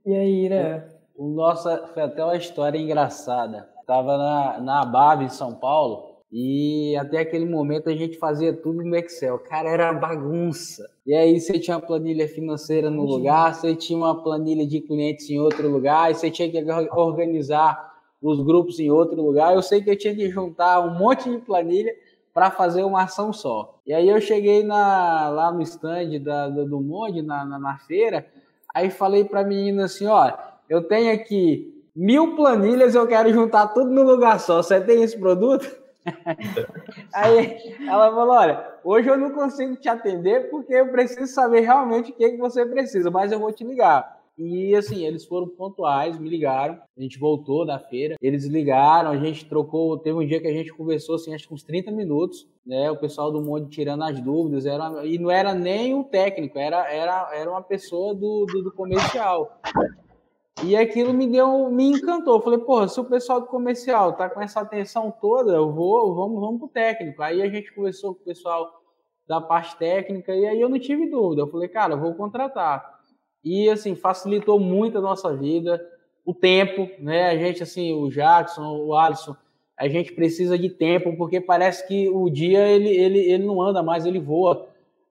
E aí, Ira? Nossa, foi até uma história engraçada. Tava na, na BAB em São Paulo e até aquele momento a gente fazia tudo no Excel. Cara, era bagunça. E aí você tinha uma planilha financeira no lugar, você tinha uma planilha de clientes em outro lugar, e você tinha que organizar os grupos em outro lugar. Eu sei que eu tinha que juntar um monte de planilha para fazer uma ação só. E aí eu cheguei na, lá no stand da, da do Monde, na, na, na, feira, aí falei para a menina assim, ó, eu tenho aqui mil planilhas, eu quero juntar tudo no lugar só. Você tem esse produto? Aí ela falou: Olha, hoje eu não consigo te atender porque eu preciso saber realmente o que, que você precisa, mas eu vou te ligar. E assim, eles foram pontuais, me ligaram. A gente voltou da feira, eles ligaram, a gente trocou. Teve um dia que a gente conversou assim, acho que uns 30 minutos, né? O pessoal do Monde tirando as dúvidas, era, e não era nem um técnico, era, era, era uma pessoa do, do, do comercial. E aquilo me deu, me encantou. Eu falei, porra, se o pessoal do comercial tá com essa atenção toda, eu vou, vamos, vamos pro técnico. Aí a gente conversou com o pessoal da parte técnica e aí eu não tive dúvida. Eu falei, cara, eu vou contratar. E assim, facilitou muito a nossa vida, o tempo, né? A gente assim, o Jackson, o Alisson, a gente precisa de tempo porque parece que o dia ele, ele, ele não anda mais, ele voa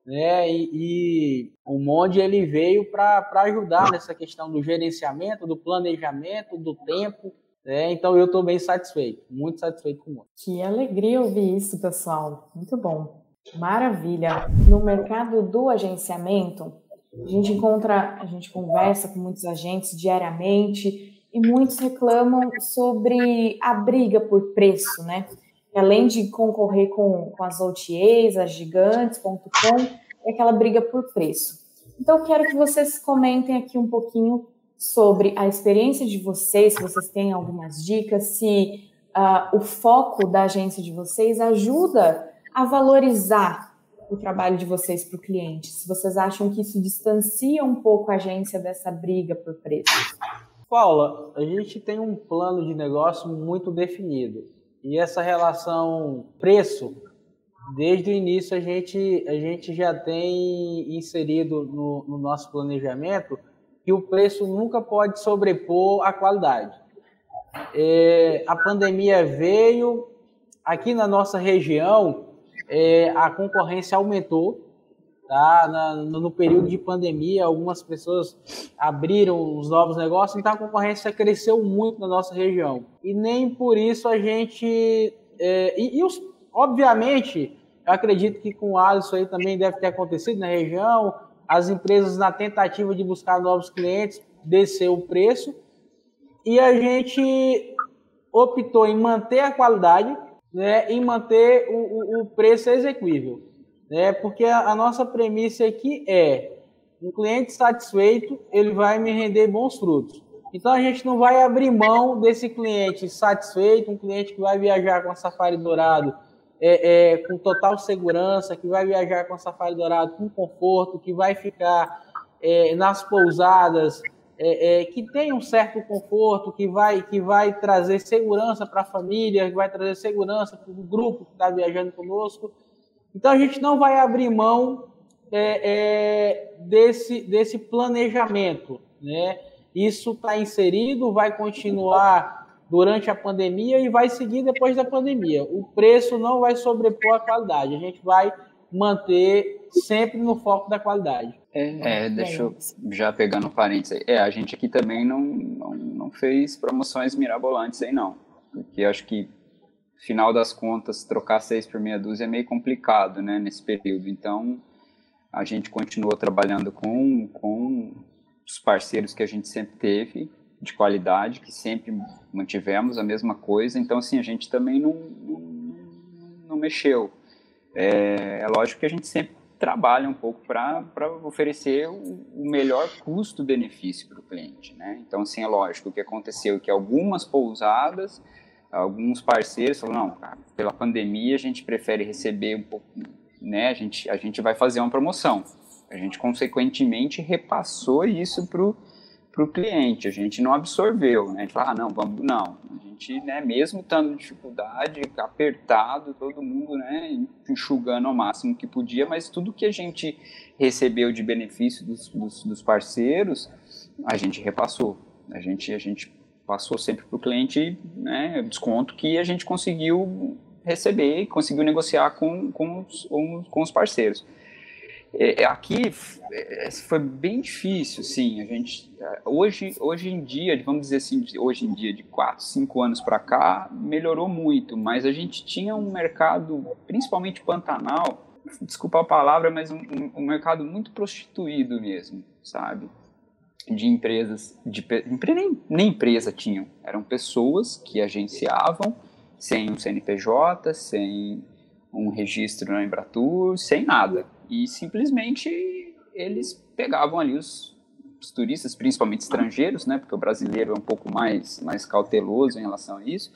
né? E, e o Monde ele veio para ajudar nessa questão do gerenciamento, do planejamento, do tempo. Né? Então eu estou bem satisfeito, muito satisfeito com o Monde. Que alegria ouvir isso, pessoal. Muito bom. Maravilha. No mercado do agenciamento, a gente encontra, a gente conversa com muitos agentes diariamente e muitos reclamam sobre a briga por preço, né? Além de concorrer com, com as OTAs, as gigantes.com, é aquela briga por preço. Então, eu quero que vocês comentem aqui um pouquinho sobre a experiência de vocês, se vocês têm algumas dicas, se uh, o foco da agência de vocês ajuda a valorizar o trabalho de vocês para o cliente, se vocês acham que isso distancia um pouco a agência dessa briga por preço. Paula, a gente tem um plano de negócio muito definido e essa relação preço, desde o início a gente, a gente já tem inserido no, no nosso planejamento que o preço nunca pode sobrepor a qualidade. É, a pandemia veio, aqui na nossa região, é, a concorrência aumentou, Tá? Na, no período de pandemia, algumas pessoas abriram os novos negócios, então a concorrência cresceu muito na nossa região. E nem por isso a gente. É, e, e os, obviamente, eu acredito que com o Alisson aí também deve ter acontecido na região, as empresas, na tentativa de buscar novos clientes, desceu o preço. E a gente optou em manter a qualidade né, e manter o, o, o preço execuível né? Porque a, a nossa premissa aqui é um cliente satisfeito, ele vai me render bons frutos. Então a gente não vai abrir mão desse cliente satisfeito, um cliente que vai viajar com a Safari Dourado é, é, com total segurança, que vai viajar com a Safari Dourado com conforto, que vai ficar é, nas pousadas, é, é, que tem um certo conforto, que vai, que vai trazer segurança para a família, que vai trazer segurança para o grupo que está viajando conosco. Então a gente não vai abrir mão é, é, desse, desse planejamento. Né? Isso está inserido, vai continuar durante a pandemia e vai seguir depois da pandemia. O preço não vai sobrepor a qualidade, a gente vai manter sempre no foco da qualidade. É, é deixa eu já pegando um parênteses aí. É, a gente aqui também não, não, não fez promoções mirabolantes aí não, porque acho que final das contas, trocar seis por meia dúzia é meio complicado, né, nesse período. Então, a gente continuou trabalhando com, com os parceiros que a gente sempre teve, de qualidade, que sempre mantivemos a mesma coisa. Então, assim, a gente também não, não, não mexeu. É, é lógico que a gente sempre trabalha um pouco para oferecer o, o melhor custo-benefício para o cliente, né? Então, assim, é lógico, que aconteceu é que algumas pousadas alguns parceiros falaram, não, cara, pela pandemia a gente prefere receber um pouco, né, a gente, a gente vai fazer uma promoção. A gente, consequentemente, repassou isso para o cliente, a gente não absorveu, né, a gente fala, ah, não, vamos, não, a gente, né, mesmo estando em dificuldade, apertado, todo mundo, né, enxugando ao máximo que podia, mas tudo que a gente recebeu de benefício dos, dos, dos parceiros, a gente repassou, a gente, a gente passou sempre para o cliente né, desconto que a gente conseguiu receber, conseguiu negociar com, com, os, com os parceiros. é, é aqui é, foi bem difícil, sim. A gente hoje, hoje em dia, vamos dizer assim, hoje em dia de 4, 5 anos para cá, melhorou muito, mas a gente tinha um mercado, principalmente Pantanal, desculpa a palavra, mas um, um mercado muito prostituído mesmo, sabe? De empresas, de, nem, nem empresa tinham, eram pessoas que agenciavam sem um CNPJ, sem um registro na Embratur, sem nada. E simplesmente eles pegavam ali os, os, turistas, principalmente estrangeiros, né, porque o brasileiro é um pouco mais, mais cauteloso em relação a isso,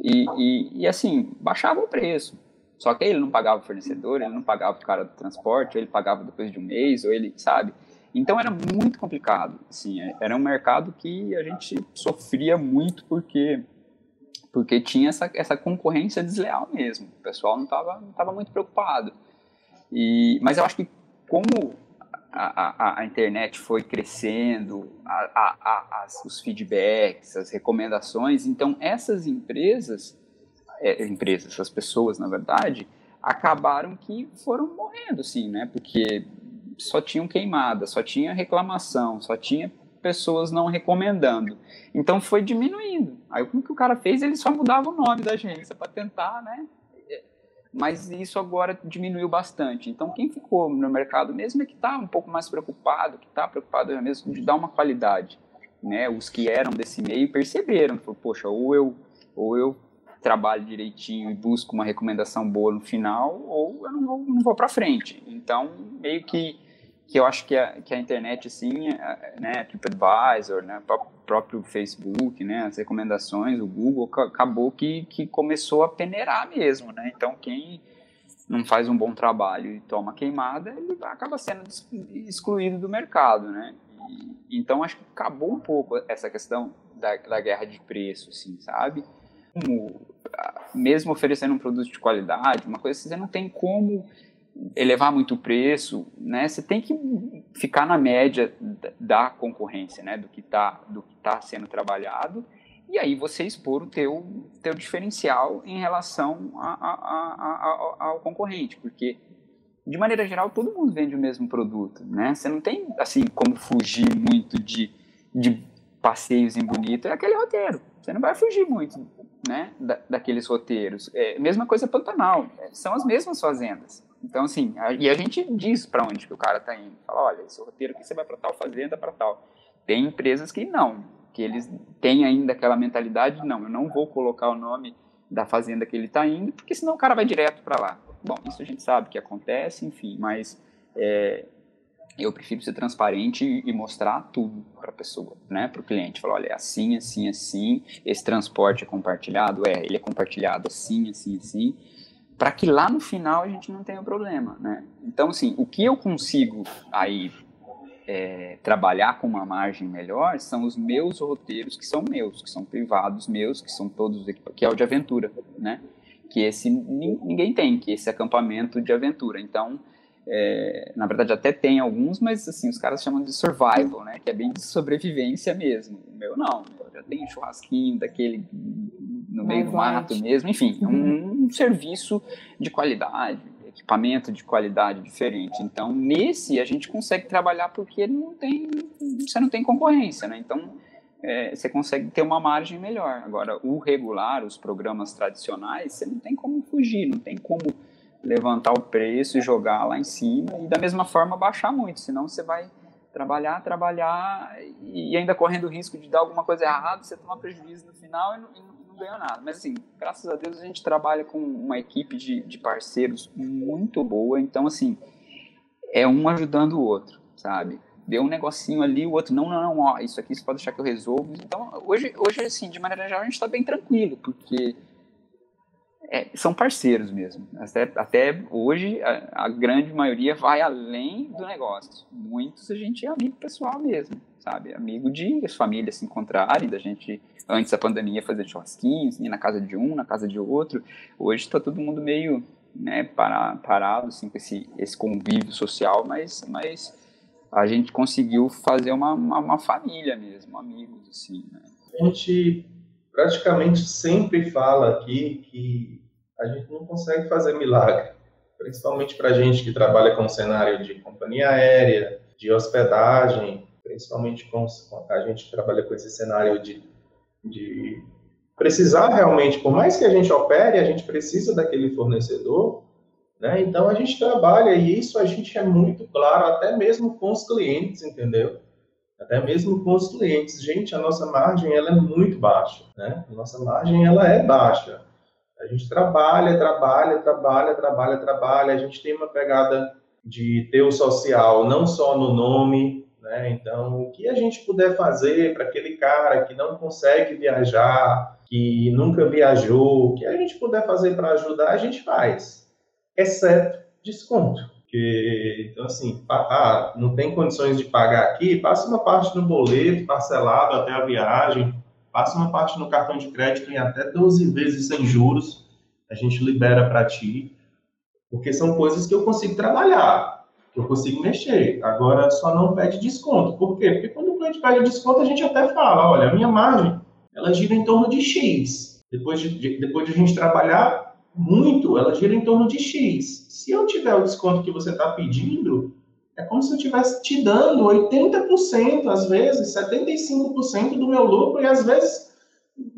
e, e, e assim, baixava o preço. Só que ele não pagava o fornecedor, ele não pagava o cara do transporte, ou ele pagava depois de um mês, ou ele, sabe? Então era muito complicado, assim, era um mercado que a gente sofria muito porque porque tinha essa, essa concorrência desleal mesmo. O pessoal não estava não tava muito preocupado. E, mas eu acho que como a, a, a internet foi crescendo, a, as, os feedbacks, as recomendações, então essas empresas, é, empresas, essas pessoas, na verdade, acabaram que foram morrendo, sim, né? Porque só tinham queimada, só tinha reclamação, só tinha pessoas não recomendando. Então foi diminuindo. Aí o que o cara fez? Ele só mudava o nome da agência para tentar, né? Mas isso agora diminuiu bastante. Então quem ficou no mercado mesmo é que está um pouco mais preocupado, que está preocupado mesmo de dar uma qualidade. Né? Os que eram desse meio perceberam, falou, poxa, ou eu, ou eu trabalho direitinho e busco uma recomendação boa no final, ou eu não vou, não vou para frente. Então, meio que que eu acho que a, que a internet, assim, é, né, TripAdvisor, né, próprio Facebook, né, as recomendações, o Google, acabou que, que começou a peneirar mesmo, né, então quem não faz um bom trabalho e toma queimada, ele acaba sendo excluído do mercado, né, e, então acho que acabou um pouco essa questão da, da guerra de preço, assim, sabe, como, mesmo oferecendo um produto de qualidade, uma coisa assim, você não tem como elevar muito o preço, né? Você tem que ficar na média da concorrência, né? Do que está do que tá sendo trabalhado e aí você expor o teu teu diferencial em relação a, a, a, ao concorrente, porque de maneira geral todo mundo vende o mesmo produto, né? Você não tem assim como fugir muito de, de passeios em bonito, é aquele roteiro. Você não vai fugir muito, né? Da, daqueles roteiros. É, mesma coisa Pantanal, é, são as mesmas fazendas. Então, assim, a, e a gente diz para onde que o cara está indo. Fala, olha, esse roteiro aqui você vai para tal fazenda, para tal. Tem empresas que não, que eles têm ainda aquela mentalidade, não, eu não vou colocar o nome da fazenda que ele está indo, porque senão o cara vai direto para lá. Bom, isso a gente sabe que acontece, enfim, mas é, eu prefiro ser transparente e mostrar tudo para a pessoa, né, para o cliente. Falar, olha, é assim, assim, assim, esse transporte é compartilhado, é, ele é compartilhado assim, assim, assim, para que lá no final a gente não tenha problema, né? Então, assim, o que eu consigo aí é, trabalhar com uma margem melhor são os meus roteiros que são meus, que são privados meus, que são todos que é o de aventura, né? Que esse ninguém tem, que esse acampamento de aventura. Então, é, na verdade até tem alguns, mas assim os caras chamam de survival, né? Que é bem de sobrevivência mesmo. O meu não, eu já tenho churrasquinho daquele no meio do mato mesmo, enfim, um, uhum. um serviço de qualidade, equipamento de qualidade diferente. Então, nesse a gente consegue trabalhar porque não tem, você não tem concorrência, né? Então, é, você consegue ter uma margem melhor. Agora, o regular, os programas tradicionais, você não tem como fugir, não tem como levantar o preço e jogar lá em cima e da mesma forma baixar muito, senão você vai trabalhar, trabalhar e ainda correndo o risco de dar alguma coisa errada, você tomar prejuízo no final e não, não ganhou nada. Mas assim, graças a Deus a gente trabalha com uma equipe de, de parceiros muito boa, então assim, é um ajudando o outro, sabe? Deu um negocinho ali, o outro, não, não, não, ó, isso aqui você pode deixar que eu resolvo. Então, hoje, hoje assim, de maneira geral, a gente está bem tranquilo, porque é, são parceiros mesmo. Até, até hoje, a, a, grande maioria vai além do negócio. Muitos a gente é amigo pessoal mesmo, sabe? Amigo de as famílias se encontrarem, da gente, antes da pandemia, fazer churrasquinhos, ir na casa de um, na casa de outro. Hoje está todo mundo meio né, para, parado, assim, com esse, esse convívio social, mas, mas a gente conseguiu fazer uma, uma, uma família mesmo, amigos, assim, né? A gente praticamente sempre fala aqui que a gente não consegue fazer milagre. principalmente para gente que trabalha com cenário de companhia aérea, de hospedagem, principalmente com a gente trabalha com esse cenário de, de precisar realmente, por mais que a gente opere, a gente precisa daquele fornecedor, né? Então a gente trabalha e isso a gente é muito claro, até mesmo com os clientes, entendeu? Até mesmo com os clientes, gente, a nossa margem ela é muito baixa, né? A nossa margem ela é baixa. A gente trabalha, trabalha, trabalha, trabalha, trabalha. A gente tem uma pegada de ter o social não só no nome, né? Então, o que a gente puder fazer para aquele cara que não consegue viajar, que nunca viajou, o que a gente puder fazer para ajudar, a gente faz, exceto desconto. Porque, então, assim, ah, não tem condições de pagar aqui, passa uma parte no boleto parcelado até a viagem, passa uma parte no cartão de crédito em até 12 vezes sem juros, a gente libera para ti, porque são coisas que eu consigo trabalhar, que eu consigo mexer. Agora, só não pede desconto. Por quê? Porque quando o cliente pede desconto, a gente até fala, olha, a minha margem ela gira em torno de X. Depois de, depois de a gente trabalhar muito, ela gira em torno de X. Se eu tiver o desconto que você está pedindo, é como se eu estivesse te dando 80%, às vezes 75% do meu lucro e às vezes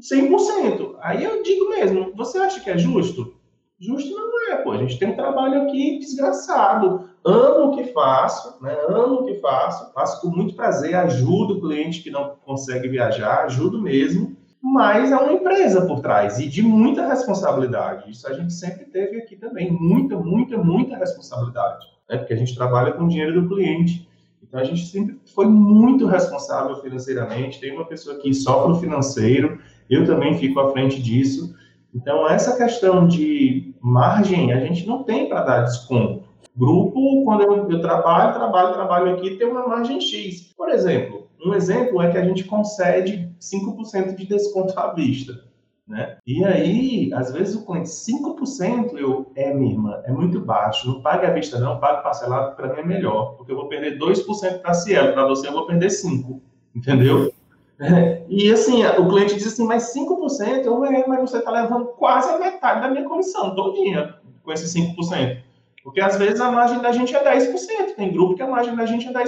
100%. Aí eu digo mesmo, você acha que é justo? Justo não é, pô. A gente tem um trabalho aqui desgraçado. Amo o que faço, né? Amo o que faço. Faço com muito prazer, ajudo o cliente que não consegue viajar, ajudo mesmo. Mas é uma empresa por trás e de muita responsabilidade. Isso a gente sempre teve aqui também. Muita, muita, muita responsabilidade. Né? Porque a gente trabalha com o dinheiro do cliente. Então a gente sempre foi muito responsável financeiramente. Tem uma pessoa que sofre o financeiro, eu também fico à frente disso. Então, essa questão de margem, a gente não tem para dar desconto. Grupo, quando eu, eu, trabalho, trabalho, trabalho aqui, tem uma margem X. Por exemplo, um exemplo é que a gente concede 5% de desconto à vista. Né? E aí, às vezes o cliente, 5%, eu, é, minha irmã, é muito baixo, não pague à vista não, pague parcelado, para mim é melhor, porque eu vou perder 2% para Cielo, para você eu vou perder 5%, entendeu? É, e assim, o cliente diz assim, mas 5%, eu, é, mas você está levando quase a metade da minha comissão, todinha, com esses 5%. Porque às vezes a margem da gente é 10%, tem grupo que a margem da gente é 10%.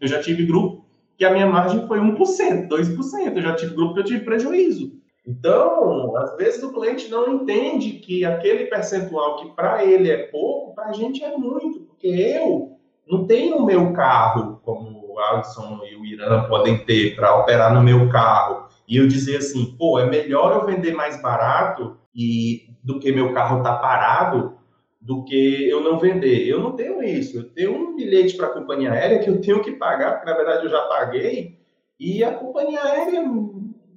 Eu já tive grupo que a minha margem foi 1%, 2%, eu já tive grupo que eu tive prejuízo. Então, às vezes o cliente não entende que aquele percentual que para ele é pouco, para a gente é muito, porque eu não tenho o meu carro como o Alisson e o Irã podem ter para operar no meu carro e eu dizer assim, pô, é melhor eu vender mais barato e do que meu carro tá parado do que eu não vender. Eu não tenho isso. Eu tenho um bilhete para a companhia aérea que eu tenho que pagar, porque na verdade eu já paguei, e a companhia aérea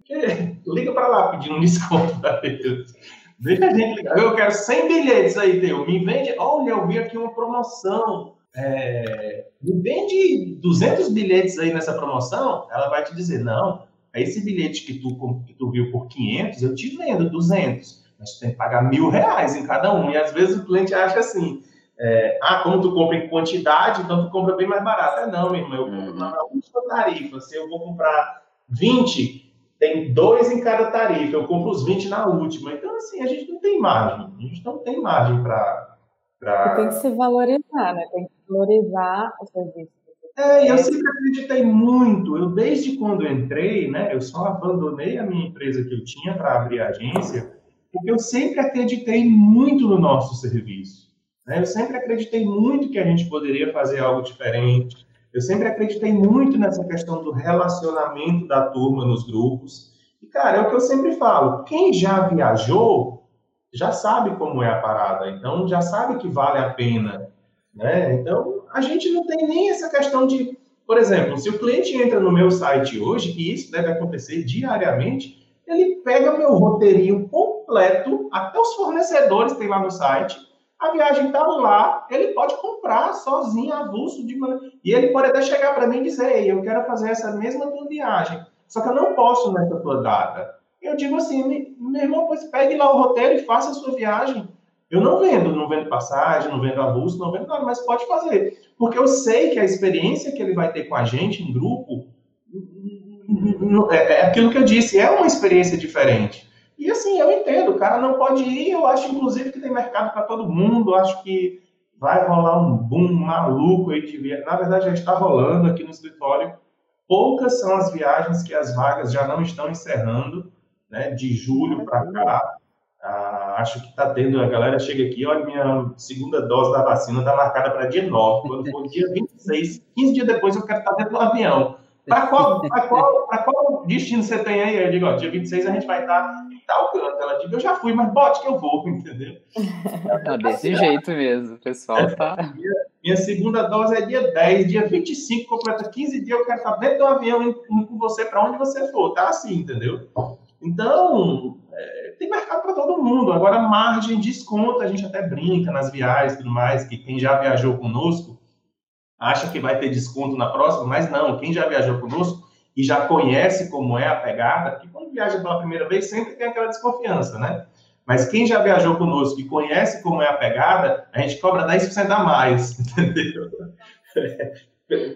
liga para lá pedindo um desconto para eles. Deixa a gente ligar. Eu quero 100 bilhetes aí, teu. Me vende. Olha, eu vi aqui uma promoção é, me vende 200 bilhetes aí nessa promoção, ela vai te dizer, não, esse bilhete que tu, que tu viu por 500, eu te vendo 200, mas tu tem que pagar mil reais em cada um. E às vezes o cliente acha assim, é, ah, como tu compra em quantidade, então tu compra bem mais barato. É não, meu irmão, eu compro uhum. na última tarifa. Se eu vou comprar 20, tem dois em cada tarifa, eu compro os 20 na última. Então, assim, a gente não tem margem, a gente não tem margem para Pra... Tem que se valorizar, né? Tem que valorizar o serviço. É, e eu sempre acreditei muito. Eu, desde quando entrei, né, eu só abandonei a minha empresa que eu tinha para abrir a agência, porque eu sempre acreditei muito no nosso serviço. Né? Eu sempre acreditei muito que a gente poderia fazer algo diferente. Eu sempre acreditei muito nessa questão do relacionamento da turma nos grupos. E, cara, é o que eu sempre falo: quem já viajou já sabe como é a parada, então já sabe que vale a pena, né? Então a gente não tem nem essa questão de, por exemplo, se o cliente entra no meu site hoje, e isso deve acontecer diariamente, ele pega meu roteirinho completo, até os fornecedores tem lá no site, a viagem está lá, ele pode comprar sozinho, avulso, de e ele pode até chegar para mim e dizer, Ei, eu quero fazer essa mesma viagem, só que eu não posso nessa tua data. Eu digo assim, meu irmão, pois pegue lá o roteiro e faça a sua viagem. Eu não vendo, não vendo passagem, não vendo avulso, não vendo nada, mas pode fazer. Porque eu sei que a experiência que ele vai ter com a gente em grupo é, é aquilo que eu disse, é uma experiência diferente. E assim, eu entendo, o cara não pode ir, eu acho inclusive que tem mercado para todo mundo, acho que vai rolar um boom maluco aí de viagem. Na verdade, já está rolando aqui no escritório. Poucas são as viagens que as vagas já não estão encerrando, né? De julho para cá. Acho que está tendo, a galera chega aqui, olha, minha segunda dose da vacina está marcada para dia 9, quando for dia 26, 15 dias depois eu quero estar dentro do avião. Para qual, qual, qual destino você tem aí? Eu digo, ó, dia 26 a gente vai estar em tal canto. Ela diz, eu já fui, mas bote que eu vou, entendeu? Tá desse jeito mesmo, o pessoal tá... Minha, minha, segunda dose é dia 10, dia 25, completa 15 dias, eu quero estar dentro do avião indo com você para onde você for. Tá assim, entendeu? Então, é, tem mercado para todo mundo. Agora, margem, desconto, a gente até brinca nas viagens e tudo mais, que quem já viajou conosco acha que vai ter desconto na próxima, mas não, quem já viajou conosco e já conhece como é a pegada, porque quando viaja pela primeira vez sempre tem aquela desconfiança, né? Mas quem já viajou conosco e conhece como é a pegada, a gente cobra 10% a mais, entendeu?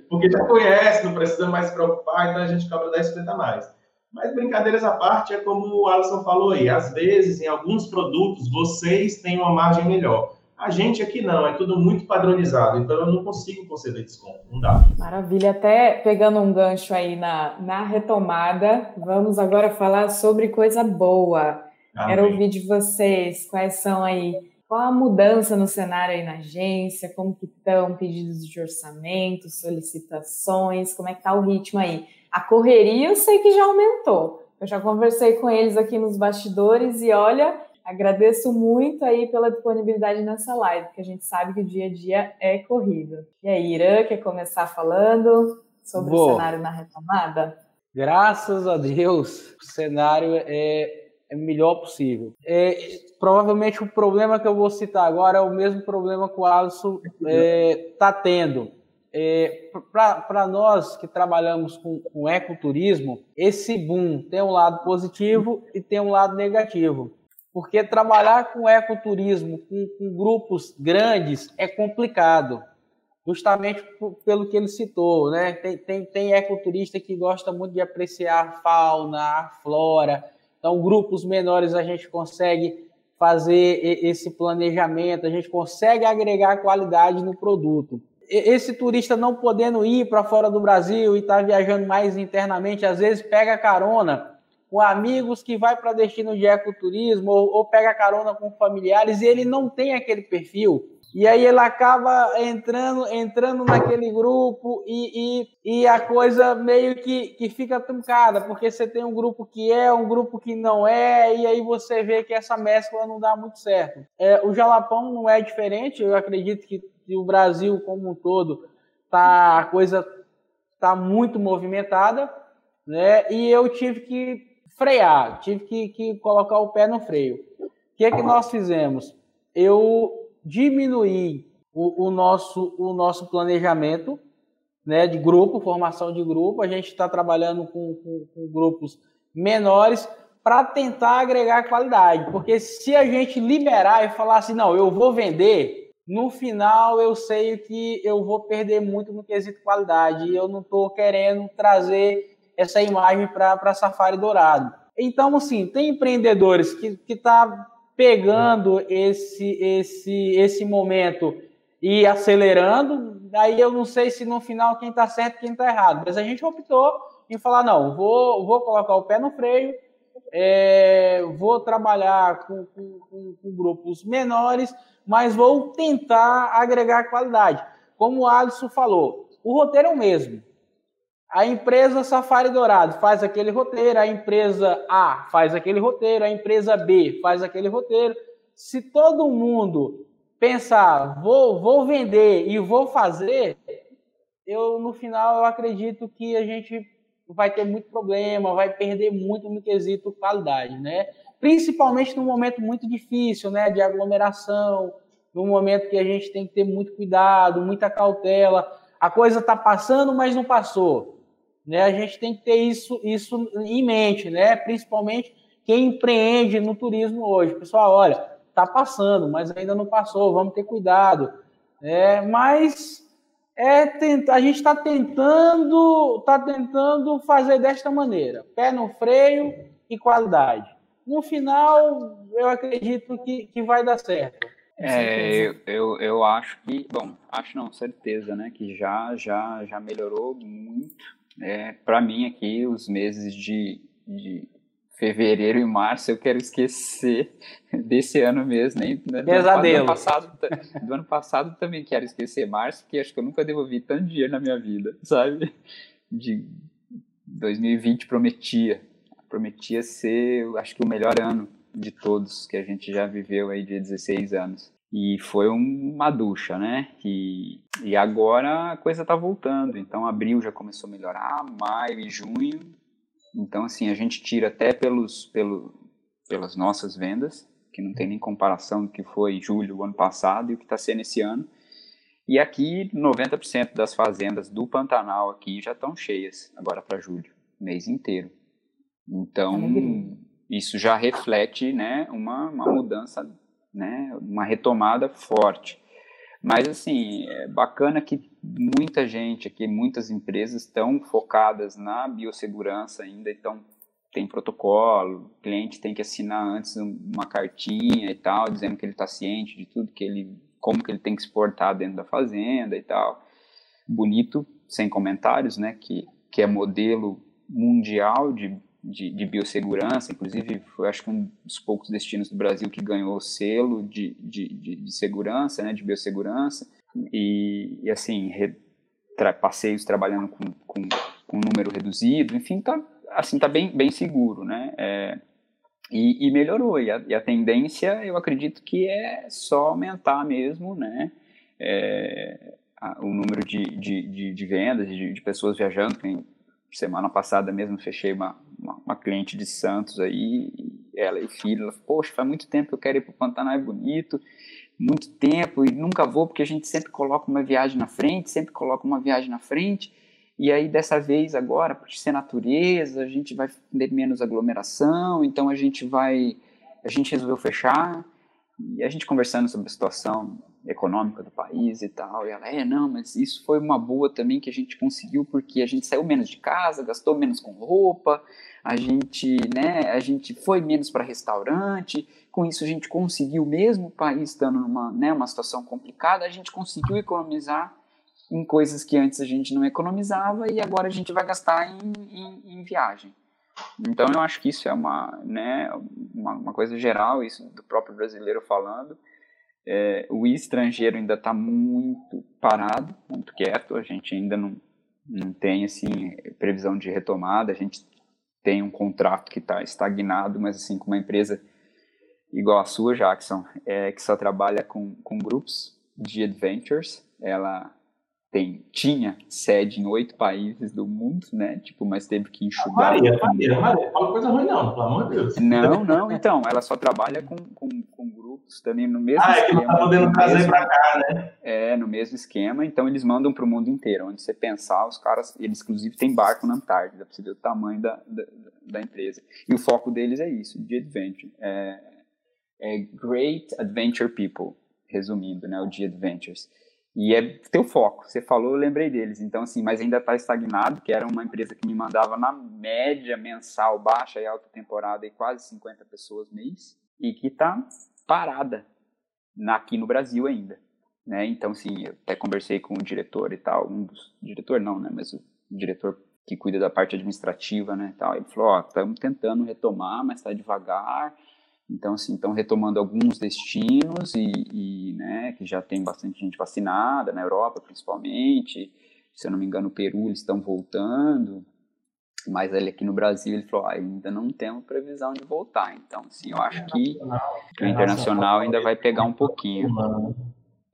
Porque já conhece, não precisa mais se preocupar, então a gente cobra 10% a mais. Mas brincadeiras à parte, é como o Alisson falou aí, às vezes em alguns produtos vocês têm uma margem melhor. A gente aqui não, é tudo muito padronizado, então eu não consigo conceder desconto, não dá. Maravilha, até pegando um gancho aí na, na retomada, vamos agora falar sobre coisa boa. Amém. Quero ouvir de vocês quais são aí, qual a mudança no cenário aí na agência, como que estão pedidos de orçamento, solicitações, como é que tá o ritmo aí? A correria eu sei que já aumentou. Eu já conversei com eles aqui nos bastidores e olha, Agradeço muito aí pela disponibilidade nessa live, porque a gente sabe que o dia a dia é corrido. E aí, Irã, quer começar falando sobre Boa. o cenário na retomada? Graças a Deus, o cenário é, é melhor possível. É, provavelmente o problema que eu vou citar agora é o mesmo problema que o Alisson está é, tá tendo. É, Para nós que trabalhamos com, com ecoturismo, esse boom tem um lado positivo e tem um lado negativo porque trabalhar com ecoturismo, com, com grupos grandes, é complicado, justamente pelo que ele citou, né? Tem, tem, tem ecoturista que gosta muito de apreciar a fauna, a flora, então grupos menores a gente consegue fazer esse planejamento, a gente consegue agregar qualidade no produto. Esse turista não podendo ir para fora do Brasil e estar tá viajando mais internamente, às vezes pega carona com amigos que vai para destino de ecoturismo ou, ou pega carona com familiares e ele não tem aquele perfil. E aí ele acaba entrando, entrando naquele grupo e, e, e a coisa meio que, que fica truncada, porque você tem um grupo que é, um grupo que não é, e aí você vê que essa mescla não dá muito certo. É, o Jalapão não é diferente, eu acredito que, o Brasil como um todo, tá, a coisa está muito movimentada, né? E eu tive que frear, tive que, que colocar o pé no freio. O que é que nós fizemos? Eu diminuí o, o nosso, o nosso planejamento né, de grupo, formação de grupo. A gente está trabalhando com, com, com grupos menores para tentar agregar qualidade. Porque se a gente liberar e falar assim, não, eu vou vender, no final eu sei que eu vou perder muito no quesito qualidade. E eu não estou querendo trazer essa imagem para Safari Dourado. Então, assim, tem empreendedores que estão tá pegando esse, esse, esse momento e acelerando, aí eu não sei se no final quem está certo quem está errado, mas a gente optou em falar, não, vou, vou colocar o pé no freio, é, vou trabalhar com, com, com, grupos menores, mas vou tentar agregar qualidade. Como o Alisson falou, o roteiro é o mesmo. A empresa Safari Dourado faz aquele roteiro, a empresa A faz aquele roteiro, a empresa B faz aquele roteiro. Se todo mundo pensar, vou, vou vender e vou fazer, eu no final eu acredito que a gente vai ter muito problema, vai perder muito no quesito qualidade, né? Principalmente num momento muito difícil, né, de aglomeração, num momento que a gente tem que ter muito cuidado, muita cautela. A coisa está passando, mas não passou. Né? A gente tem que ter isso, isso em mente, né? principalmente quem empreende no turismo hoje. Pessoal, olha, está passando, mas ainda não passou, vamos ter cuidado. É, mas é a gente está tentando, tá tentando fazer desta maneira: pé no freio e qualidade. No final, eu acredito que, que vai dar certo. É, eu, eu, eu acho que, bom, acho não, certeza, né, que já, já, já melhorou muito. É, para mim aqui, os meses de, de fevereiro e março eu quero esquecer desse ano mesmo, nem né. Do ano, passado, do ano passado também quero esquecer março, porque acho que eu nunca devolvi tanto dinheiro na minha vida, sabe? De 2020 prometia, prometia ser, acho que o melhor ano de todos que a gente já viveu aí de 16 anos. E foi uma ducha, né? E, e agora a coisa tá voltando. Então, abril já começou a melhorar, maio e junho então, assim, a gente tira até pelos, pelo, pelas nossas vendas, que não tem nem comparação do que foi julho, ano passado, e o que está sendo esse ano. E aqui, 90% das fazendas do Pantanal aqui já estão cheias, agora para julho, mês inteiro. Então, isso já reflete né, uma, uma mudança, né, uma retomada forte. Mas, assim, é bacana que muita gente aqui, muitas empresas estão focadas na biossegurança ainda, então tem protocolo, o cliente tem que assinar antes uma cartinha e tal, dizendo que ele está ciente de tudo que ele, como que ele tem que exportar dentro da fazenda e tal. Bonito, sem comentários, né, que, que é modelo mundial de, de, de biossegurança, inclusive foi acho que um dos poucos destinos do Brasil que ganhou o selo de, de, de, de segurança, né, de biossegurança, e, e assim, re, tra, passeios trabalhando com, com, com, um número reduzido, enfim, tá, assim, tá bem, bem seguro, né? É, e, e, melhorou, e a, e a, tendência eu acredito que é só aumentar mesmo, né? É, o número de, de, de, de vendas, de, de, pessoas viajando. Semana passada mesmo fechei uma, uma, uma, cliente de Santos aí, ela e filho, ela, poxa, faz muito tempo que eu quero ir para o Pantanal, é bonito, muito tempo e nunca vou porque a gente sempre coloca uma viagem na frente, sempre coloca uma viagem na frente. E aí dessa vez agora, por ser natureza, a gente vai ter menos aglomeração, então a gente vai a gente resolveu fechar. E a gente conversando sobre a situação econômica do país e tal, e ela, é, não, mas isso foi uma boa também que a gente conseguiu porque a gente saiu menos de casa, gastou menos com roupa, a gente, né, a gente foi menos para restaurante, com isso a gente conseguiu, mesmo o país estando numa, né, uma situação complicada, a gente conseguiu economizar em coisas que antes a gente não economizava e agora a gente vai gastar em, em, em viagem. Então eu acho que isso é uma, né, uma, uma coisa geral, isso do próprio brasileiro falando, é, o estrangeiro ainda está muito parado, muito quieto, a gente ainda não, não tem assim previsão de retomada, a gente tem um contrato que está estagnado, mas assim com uma empresa igual a sua, Jackson, é, que só trabalha com, com grupos de adventures, ela tem, tinha sede em oito países do mundo, né? Tipo, mas teve que enxugar. Maria, Maria, Maria, fala coisa ruim não, pelo amor de Deus. Não, não, então, ela só trabalha com, com, com grupos também no mesmo ah, esquema. Ah, é que não tá podendo trazer pra cá, né? É, no mesmo esquema, então eles mandam pro mundo inteiro. Onde você pensar, os caras, eles inclusive têm barco na Antártida, pra você ver o tamanho da, da, da empresa. E o foco deles é isso, de adventure. É, é Great Adventure People, resumindo, né, o de Adventures. E é teu foco. Você falou, eu lembrei deles. Então, assim, mas ainda está estagnado, que era uma empresa que me mandava na média mensal, baixa e alta temporada, e quase 50 pessoas mês, e que está parada aqui no Brasil ainda. Né? Então, assim, eu até conversei com o diretor e tal, um dos, diretor não, né, mas o diretor que cuida da parte administrativa, né, tal, ele falou, ó, estamos tentando retomar, mas está devagar, então, assim, estão retomando alguns destinos e, e, né, que já tem bastante gente vacinada, na Europa principalmente. Se eu não me engano, o Peru eles estão voltando. Mas ele aqui no Brasil, ele falou, ah, ainda não temos previsão de voltar. Então, assim, eu acho que, o internacional ainda vai pegar um pouquinho.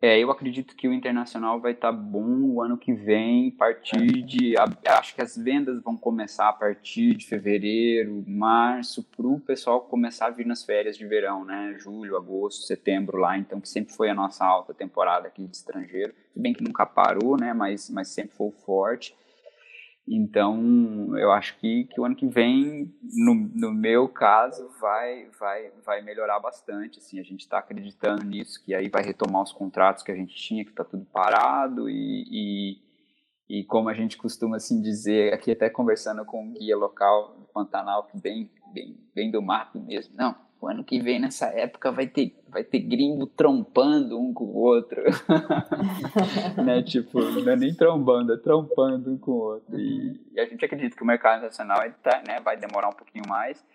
É, eu acredito que o internacional vai estar tá bom o ano que vem, a partir de. Acho que as vendas vão começar a partir de fevereiro, março, para o pessoal começar a vir nas férias de verão, né? Julho, agosto, setembro lá, então que sempre foi a nossa alta temporada aqui de estrangeiro. Se bem que nunca parou, né? Mas, mas sempre foi forte. Então, eu acho que, que o ano que vem, no, no meu caso, vai, vai, vai melhorar bastante. Assim, a gente está acreditando nisso, que aí vai retomar os contratos que a gente tinha, que está tudo parado. E, e, e, como a gente costuma assim dizer, aqui até conversando com um guia local do Pantanal, bem, bem, bem do mato mesmo. Não, o ano que vem, nessa época, vai ter, vai ter gringo trompando um com o outro. né? Tipo, não é nem trombando, é trompando um com o outro. E, e a gente acredita que o mercado nacional tá, né, vai demorar um pouquinho mais.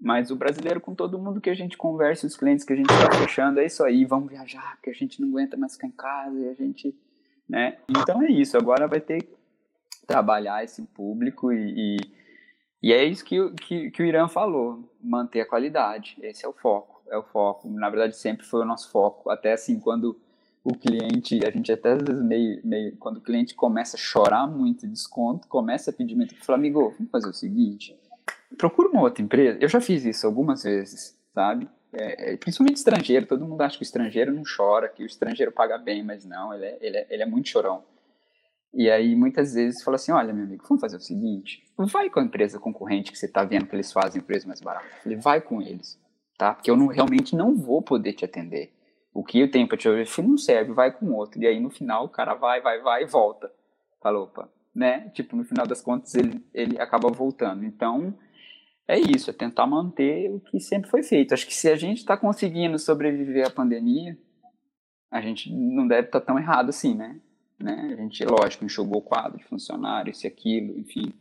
Mas o brasileiro, com todo mundo que a gente conversa, os clientes que a gente está fechando, é isso aí, vamos viajar, porque a gente não aguenta mais ficar em casa e a gente. Né? Então é isso, agora vai ter que trabalhar esse público e, e, e é isso que, que, que o Irã falou, manter a qualidade, esse é o foco, é o foco. Na verdade, sempre foi o nosso foco, até assim, quando o cliente, a gente até às vezes meio, meio quando o cliente começa a chorar muito desconto, começa a pedir muito, fala, amigo, vamos fazer o seguinte procura uma outra empresa. Eu já fiz isso algumas vezes, sabe? É, é, principalmente estrangeiro. Todo mundo acha que o estrangeiro não chora, que o estrangeiro paga bem, mas não, ele é, ele é, ele é muito chorão. E aí, muitas vezes, fala assim: olha, meu amigo, vamos fazer o seguinte: vai com a empresa concorrente que você está vendo que eles fazem preço mais barato. Falei, vai com eles, tá? Porque eu não, realmente não vou poder te atender. O que eu tenho para te oferecer não serve, vai com outro. E aí, no final, o cara vai, vai, vai e volta. Falou, opa, né? Tipo, no final das contas, ele, ele acaba voltando. Então, é isso, é tentar manter o que sempre foi feito. Acho que se a gente está conseguindo sobreviver à pandemia, a gente não deve estar tá tão errado assim, né? Né? A gente, lógico, enxugou o quadro de funcionários, e aquilo, enfim,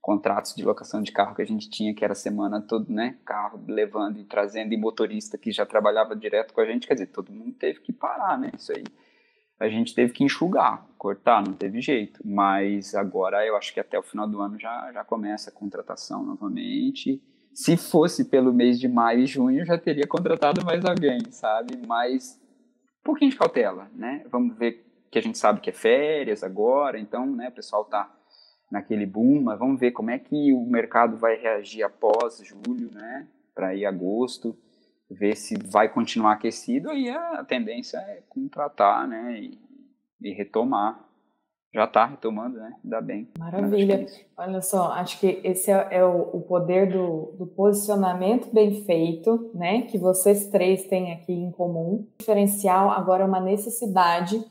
contratos de locação de carro que a gente tinha, que era semana toda, né? Carro levando e trazendo, e motorista que já trabalhava direto com a gente, quer dizer, todo mundo teve que parar, né? Isso aí a gente teve que enxugar, cortar, não teve jeito. Mas agora eu acho que até o final do ano já, já começa a contratação novamente. Se fosse pelo mês de maio e junho, já teria contratado mais alguém, sabe? Mas um pouquinho de cautela, né? Vamos ver que a gente sabe que é férias agora, então, né, o pessoal tá naquele boom, mas vamos ver como é que o mercado vai reagir após julho, né? Para ir agosto ver se vai continuar aquecido, aí a tendência é contratar, né, e, e retomar. Já está retomando, né? Ainda bem. Maravilha. É Olha só, acho que esse é, é o, o, poder do, do, posicionamento bem feito, né? Que vocês três têm aqui em comum. O diferencial agora é uma necessidade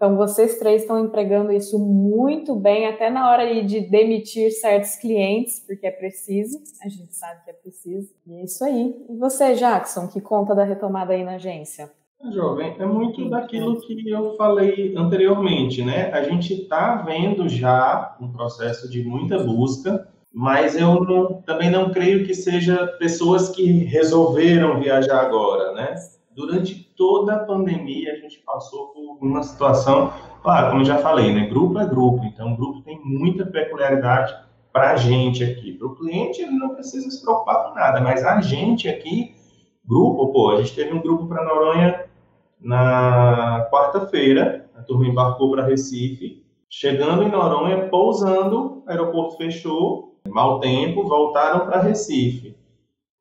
então, vocês três estão empregando isso muito bem, até na hora de demitir certos clientes, porque é preciso, a gente sabe que é preciso. E é isso aí. E você, Jackson, que conta da retomada aí na agência? Jovem, é muito daquilo que eu falei anteriormente, né? A gente está vendo já um processo de muita busca, mas eu não, também não creio que seja pessoas que resolveram viajar agora, né? Durante toda a pandemia a gente passou por uma situação, claro, como eu já falei, né? Grupo é grupo, então o grupo tem muita peculiaridade para a gente aqui. Para o cliente ele não precisa se preocupar com nada, mas a gente aqui, grupo, pô, a gente teve um grupo para Noronha na quarta-feira, a turma embarcou para Recife, chegando em Noronha, pousando, aeroporto fechou, mau tempo, voltaram para Recife.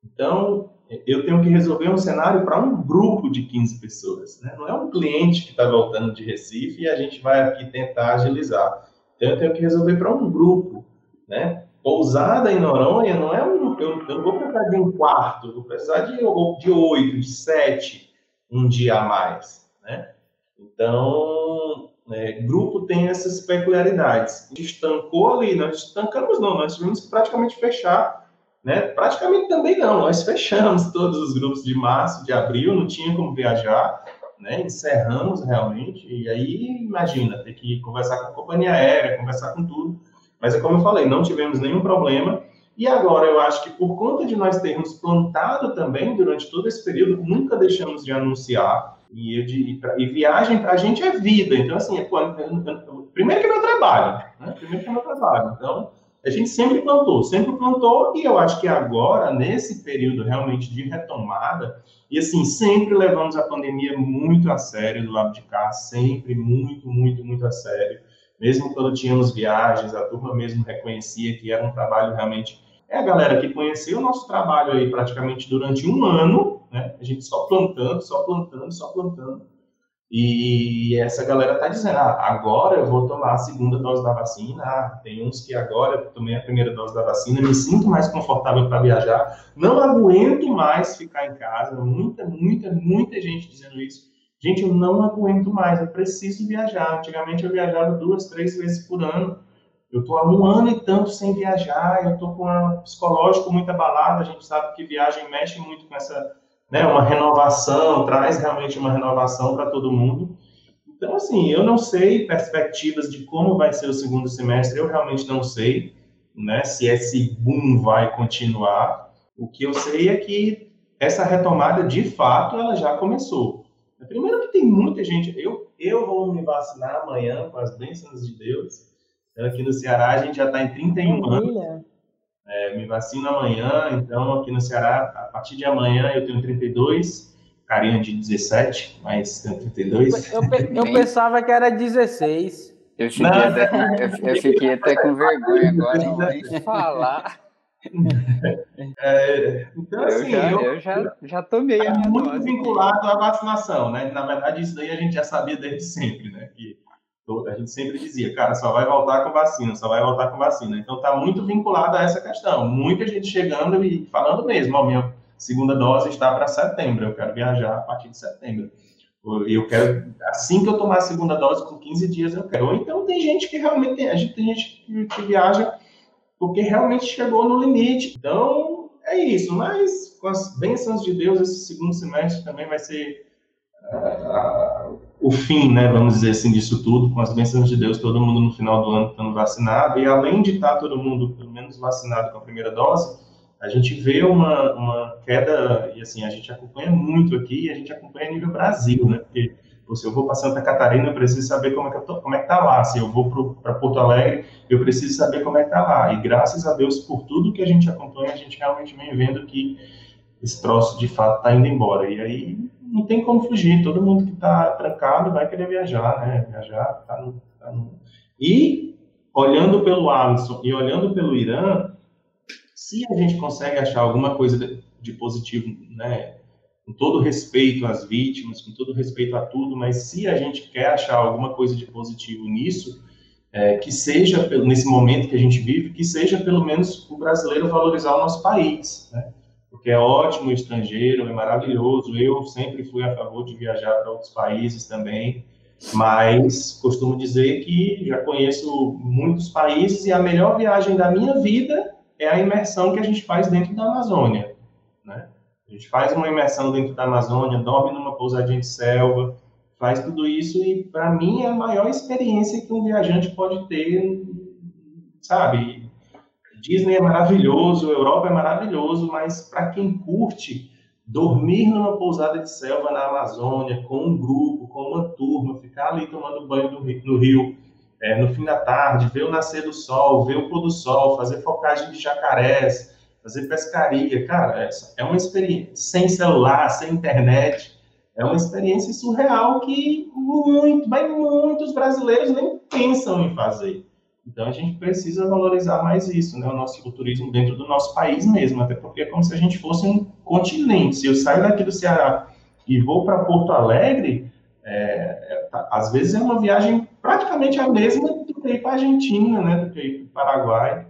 Então, eu tenho que resolver um cenário para um grupo de 15 pessoas. Né? Não é um cliente que está voltando de Recife e a gente vai aqui tentar agilizar. Então, eu tenho que resolver para um grupo. Né? Pousada em Noronha não é um. Eu, eu não vou precisar de um quarto, vou precisar de, de oito, de sete, um dia a mais. Né? Então, é, grupo tem essas peculiaridades. Estancou ali, nós estancamos não, nós tivemos que praticamente fechar né? Praticamente também não, nós fechamos todos os grupos de março, de abril, não tinha como viajar, né? encerramos realmente, e aí imagina, ter que conversar com a companhia aérea, conversar com tudo, mas é como eu falei, não tivemos nenhum problema, e agora eu acho que por conta de nós termos plantado também durante todo esse período, nunca deixamos de anunciar, e, de, e viagem para a gente é vida, então assim, é, primeiro que é meu trabalho, né? primeiro que é meu trabalho, então a gente sempre plantou, sempre plantou, e eu acho que agora, nesse período realmente de retomada, e assim, sempre levamos a pandemia muito a sério do lado de cá, sempre muito, muito, muito a sério. Mesmo quando tínhamos viagens, a turma mesmo reconhecia que era um trabalho realmente. É a galera que conheceu o nosso trabalho aí praticamente durante um ano, né? A gente só plantando, só plantando, só plantando. E essa galera está dizendo, ah, agora eu vou tomar a segunda dose da vacina, ah, tem uns que agora tomei a primeira dose da vacina, me sinto mais confortável para viajar, não aguento mais ficar em casa, muita, muita, muita gente dizendo isso. Gente, eu não aguento mais, eu preciso viajar. Antigamente eu viajava duas, três vezes por ano, Eu estou há um ano e tanto sem viajar, eu estou com um psicológico muito abalado, a gente sabe que viagem mexe muito com essa, né, uma renovação, traz realmente uma renovação para todo mundo. Então, assim, eu não sei perspectivas de como vai ser o segundo semestre, eu realmente não sei, né, se esse boom vai continuar. O que eu sei é que essa retomada, de fato, ela já começou. Primeiro que tem muita gente, eu, eu vou me vacinar amanhã, com as bênçãos de Deus, Aqui no Ceará a gente já está em 31 Maravilha. anos. É, me vacino amanhã, então aqui no Ceará, a partir de amanhã eu tenho 32, carinha de 17, mas tenho 32. Eu, eu, eu pensava que era 16. Eu fiquei, até, eu, eu fiquei até com vergonha agora, não vou falar. É, então, assim, eu já, eu, eu já, já tomei a minha muito dose. vinculado à vacinação, né? Na verdade, isso daí a gente já sabia desde sempre, né? Que a gente sempre dizia, cara, só vai voltar com vacina, só vai voltar com vacina. Então está muito vinculado a essa questão. Muita gente chegando e falando mesmo, ó, minha segunda dose está para setembro, eu quero viajar a partir de setembro. Eu quero, assim que eu tomar a segunda dose, com 15 dias eu quero. Ou então tem gente que realmente, tem, a gente tem gente que, que viaja porque realmente chegou no limite. Então, é isso. Mas com as bênçãos de Deus, esse segundo semestre também vai ser o fim, né, vamos dizer assim, disso tudo, com as bênçãos de Deus, todo mundo no final do ano estando vacinado, e além de estar todo mundo, pelo menos, vacinado com a primeira dose, a gente vê uma, uma queda, e assim, a gente acompanha muito aqui, e a gente acompanha a nível Brasil, né, porque se eu vou para Santa Catarina, eu preciso saber como é que, tô, como é que tá lá, se eu vou para Porto Alegre, eu preciso saber como é que tá lá, e graças a Deus, por tudo que a gente acompanha, a gente realmente vem vendo que esse troço, de fato, está indo embora, e aí não tem como fugir. Todo mundo que está trancado vai querer viajar, né? Viajar, tá no, tá no... E, olhando pelo Alisson e olhando pelo Irã, se a gente consegue achar alguma coisa de, de positivo, né? Com todo respeito às vítimas, com todo respeito a tudo, mas se a gente quer achar alguma coisa de positivo nisso, é, que seja, nesse momento que a gente vive, que seja pelo menos o brasileiro valorizar o nosso país, né? Porque é ótimo o estrangeiro, é maravilhoso. Eu sempre fui a favor de viajar para outros países também, mas costumo dizer que já conheço muitos países e a melhor viagem da minha vida é a imersão que a gente faz dentro da Amazônia. Né? A gente faz uma imersão dentro da Amazônia, dorme numa pousadinha de selva, faz tudo isso e para mim é a maior experiência que um viajante pode ter, sabe? Disney é maravilhoso, Europa é maravilhoso, mas para quem curte dormir numa pousada de selva na Amazônia, com um grupo, com uma turma, ficar ali tomando banho no rio é, no fim da tarde, ver o nascer do sol, ver o pôr do sol, fazer focagem de jacarés, fazer pescaria, cara, é uma experiência sem celular, sem internet, é uma experiência surreal que muito, mas muitos brasileiros nem pensam em fazer. Então a gente precisa valorizar mais isso, né? O nosso turismo dentro do nosso país mesmo, até porque é como se a gente fosse um continente. Se eu saio daqui do Ceará e vou para Porto Alegre, é, é, tá, às vezes é uma viagem praticamente a mesma do que ir para a Argentina, né? Do que ir para o Paraguai.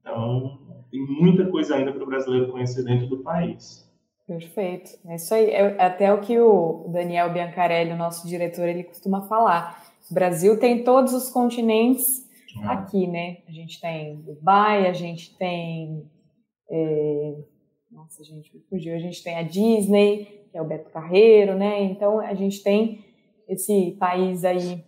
Então tem muita coisa ainda para o brasileiro conhecer dentro do país. Perfeito. É isso aí. É até o que o Daniel Biancarelli, o nosso diretor, ele costuma falar. O Brasil tem todos os continentes ah. aqui, né? A gente tem Dubai, a gente tem. É... Nossa, gente, fugiu. A gente tem a Disney, que é o Beto Carreiro, né? Então a gente tem esse país aí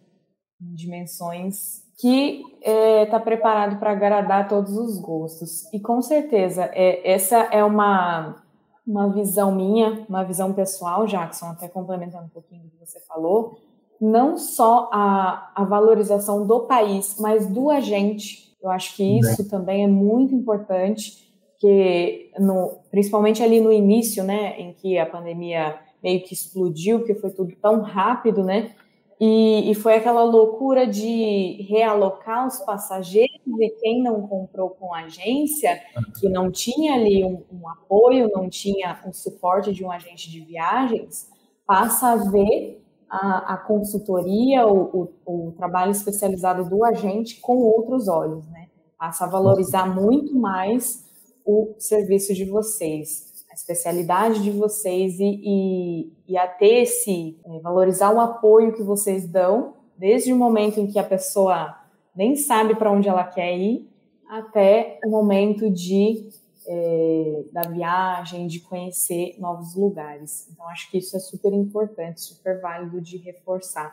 em dimensões que está é, tá preparado para agradar todos os gostos. E com certeza, é, essa é uma, uma visão minha, uma visão pessoal, Jackson, até complementando um pouquinho do que você falou, não só a, a valorização do país, mas do agente. Eu acho que isso também é muito importante, que no, principalmente ali no início, né, em que a pandemia meio que explodiu, porque foi tudo tão rápido, né? E, e, foi aquela loucura de realocar os passageiros e quem não comprou com a agência, que não tinha ali um, um apoio, não tinha um suporte de um agente de viagens, passa a ver a, a consultoria, o, o, o, trabalho especializado do agente com outros olhos, né? Passa a valorizar muito mais o serviço de vocês, a especialidade de vocês e, e, e a ter esse, é, valorizar o apoio que vocês dão, desde o momento em que a pessoa nem sabe para onde ela quer ir, até o momento de é, da viagem, de conhecer novos lugares. Então, acho que isso é super importante, super válido de reforçar,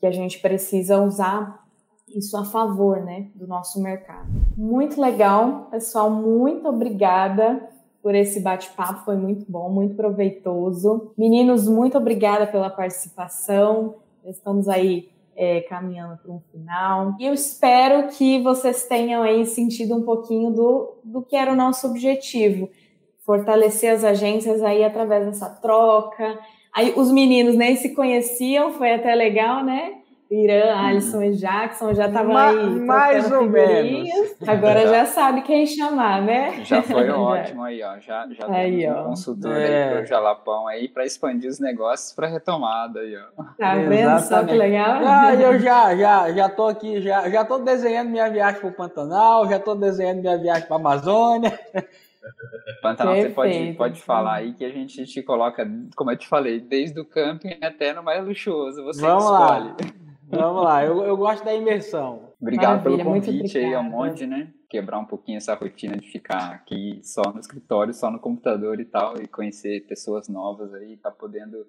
que a gente precisa usar isso a favor né, do nosso mercado. Muito legal, pessoal, muito obrigada por esse bate-papo, foi muito bom, muito proveitoso. Meninos, muito obrigada pela participação. Estamos aí é, caminhando para um final. E eu espero que vocês tenham aí sentido um pouquinho do, do que era o nosso objetivo. Fortalecer as agências aí através dessa troca. Aí os meninos nem se conheciam, foi até legal, né? Irã. Alisson e Jackson já estavam aí. Mais ou menos. Agora já, já sabe quem chamar, né? Já foi ótimo aí, ó. Já, já aí, temos um ó. consultor é. aí pro Jalapão aí para expandir os negócios para retomada aí, ó. Tá vendo só que legal? Ah, eu já, já, já tô aqui, já, já tô desenhando minha viagem pro Pantanal, já tô desenhando minha viagem pra Amazônia. Pantanal, Perfeito. você pode, pode falar aí que a gente te coloca, como eu te falei, desde o camping até no mais luxuoso, você Vamos escolhe. Lá. Vamos lá, eu, eu gosto da imersão. Obrigado Maravilha, pelo convite aí, monte, né? Quebrar um pouquinho essa rotina de ficar aqui só no escritório, só no computador e tal, e conhecer pessoas novas aí, tá podendo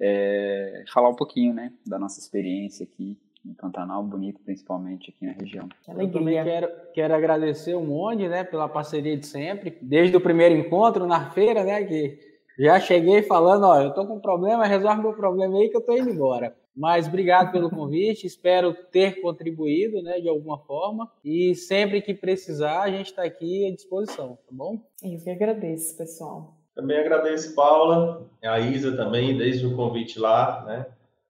é, falar um pouquinho, né, da nossa experiência aqui em Pantanal, bonito principalmente aqui na região. Eu também quero, quero agradecer o Monde, né, pela parceria de sempre, desde o primeiro encontro na feira, né, que já cheguei falando, ó, eu tô com um problema, resolve meu problema aí que eu tô indo embora. Mas obrigado pelo convite, espero ter contribuído né, de alguma forma. E sempre que precisar, a gente está aqui à disposição, tá bom? Eu que agradeço, pessoal. Também agradeço, Paula, a Isa também, desde o convite lá. Né?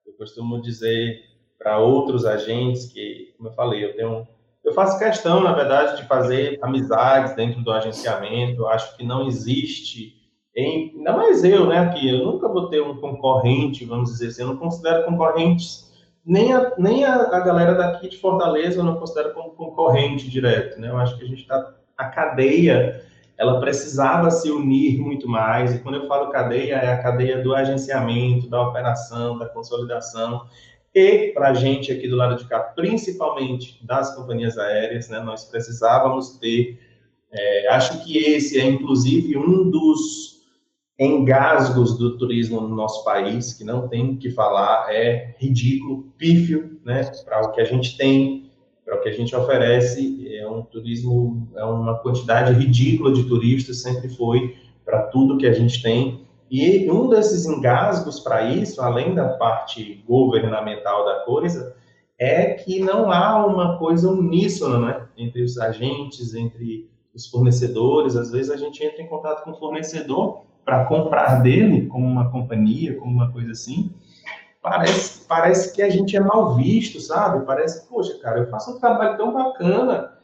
Eu costumo dizer para outros agentes que, como eu falei, eu tenho. Eu faço questão, na verdade, de fazer amizades dentro do agenciamento. Eu acho que não existe em, ainda mais eu, né, que eu nunca vou ter um concorrente, vamos dizer assim, eu não considero concorrentes, nem a, nem a, a galera daqui de Fortaleza eu não considero como concorrente direto, né, eu acho que a gente está, a cadeia, ela precisava se unir muito mais, e quando eu falo cadeia, é a cadeia do agenciamento, da operação, da consolidação, e para a gente aqui do lado de cá, principalmente das companhias aéreas, né, nós precisávamos ter, é, acho que esse é inclusive um dos engasgos do turismo no nosso país, que não tem o que falar, é ridículo, pífio, né, para o que a gente tem, para o que a gente oferece, é um turismo, é uma quantidade ridícula de turistas, sempre foi, para tudo que a gente tem, e um desses engasgos para isso, além da parte governamental da coisa, é que não há uma coisa uníssona, né, entre os agentes, entre os fornecedores, às vezes a gente entra em contato com o fornecedor para comprar dele, como uma companhia, como uma coisa assim, parece, parece que a gente é mal visto, sabe? Parece, poxa, cara, eu faço um trabalho tão bacana.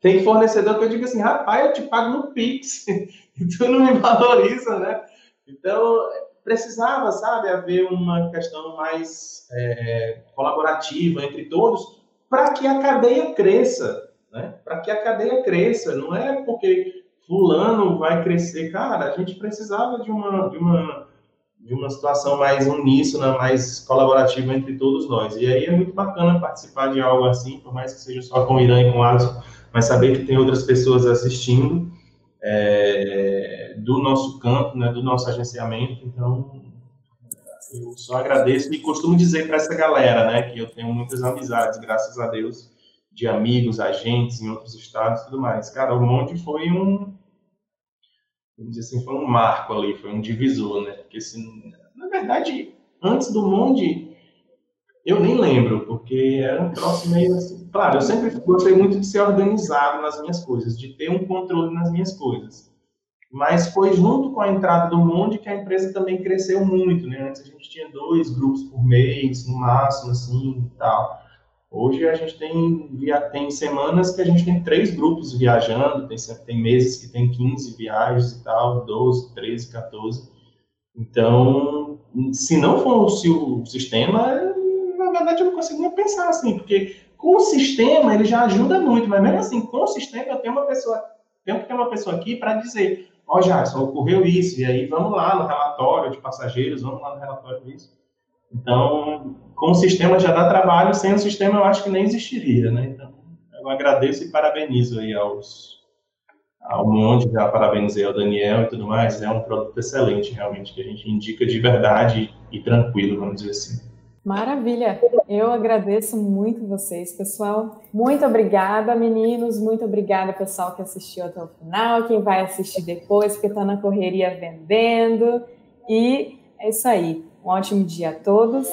Tem fornecedor que eu digo assim, rapaz, eu te pago no Pix, tu não me valoriza, né? Então, precisava, sabe, haver uma questão mais é, colaborativa entre todos para que a cadeia cresça, né? Para que a cadeia cresça. Não é porque fulano vai crescer. Cara, a gente precisava de uma, de uma, de uma situação mais uníssona, mais colaborativa entre todos nós. E aí é muito bacana participar de algo assim, por mais que seja só com o Irã e com o Alisson, mas saber que tem outras pessoas assistindo é, do nosso campo, né, do nosso agenciamento. Então, eu só agradeço e costumo dizer para essa galera, né, que eu tenho muitas amizades, graças a Deus, de amigos, agentes em outros estados e tudo mais. Cara, o Monte foi um, vamos dizer assim, foi um marco ali, foi um divisor, né? Porque, assim, na verdade, antes do Monte, eu nem lembro, porque era um troço meio assim. Claro, eu sempre gostei muito de ser organizado nas minhas coisas, de ter um controle nas minhas coisas. Mas foi junto com a entrada do Monde que a empresa também cresceu muito, né? Antes a gente tinha dois grupos por mês, no máximo, assim, e tal. Hoje a gente tem, tem semanas que a gente tem três grupos viajando, tem, tem meses que tem 15 viagens e tal, 12, 13, 14. Então, se não fosse o sistema, na verdade eu não consigo nem pensar assim, porque com o sistema ele já ajuda muito, mas mesmo assim, com o sistema eu tenho uma pessoa, tenho que ter uma pessoa aqui para dizer, ó, oh, Jackson, ocorreu isso, e aí vamos lá no relatório de passageiros, vamos lá no relatório disso. Então, com o sistema já dá trabalho, sem o sistema eu acho que nem existiria, né? Então, eu agradeço e parabenizo aí aos ao Monte, já parabenizei ao Daniel e tudo mais. É um produto excelente, realmente, que a gente indica de verdade e tranquilo, vamos dizer assim. Maravilha! Eu agradeço muito vocês, pessoal. Muito obrigada, meninos. Muito obrigada, pessoal, que assistiu até o final, quem vai assistir depois, porque está na correria vendendo. E é isso aí. Um ótimo dia a todos.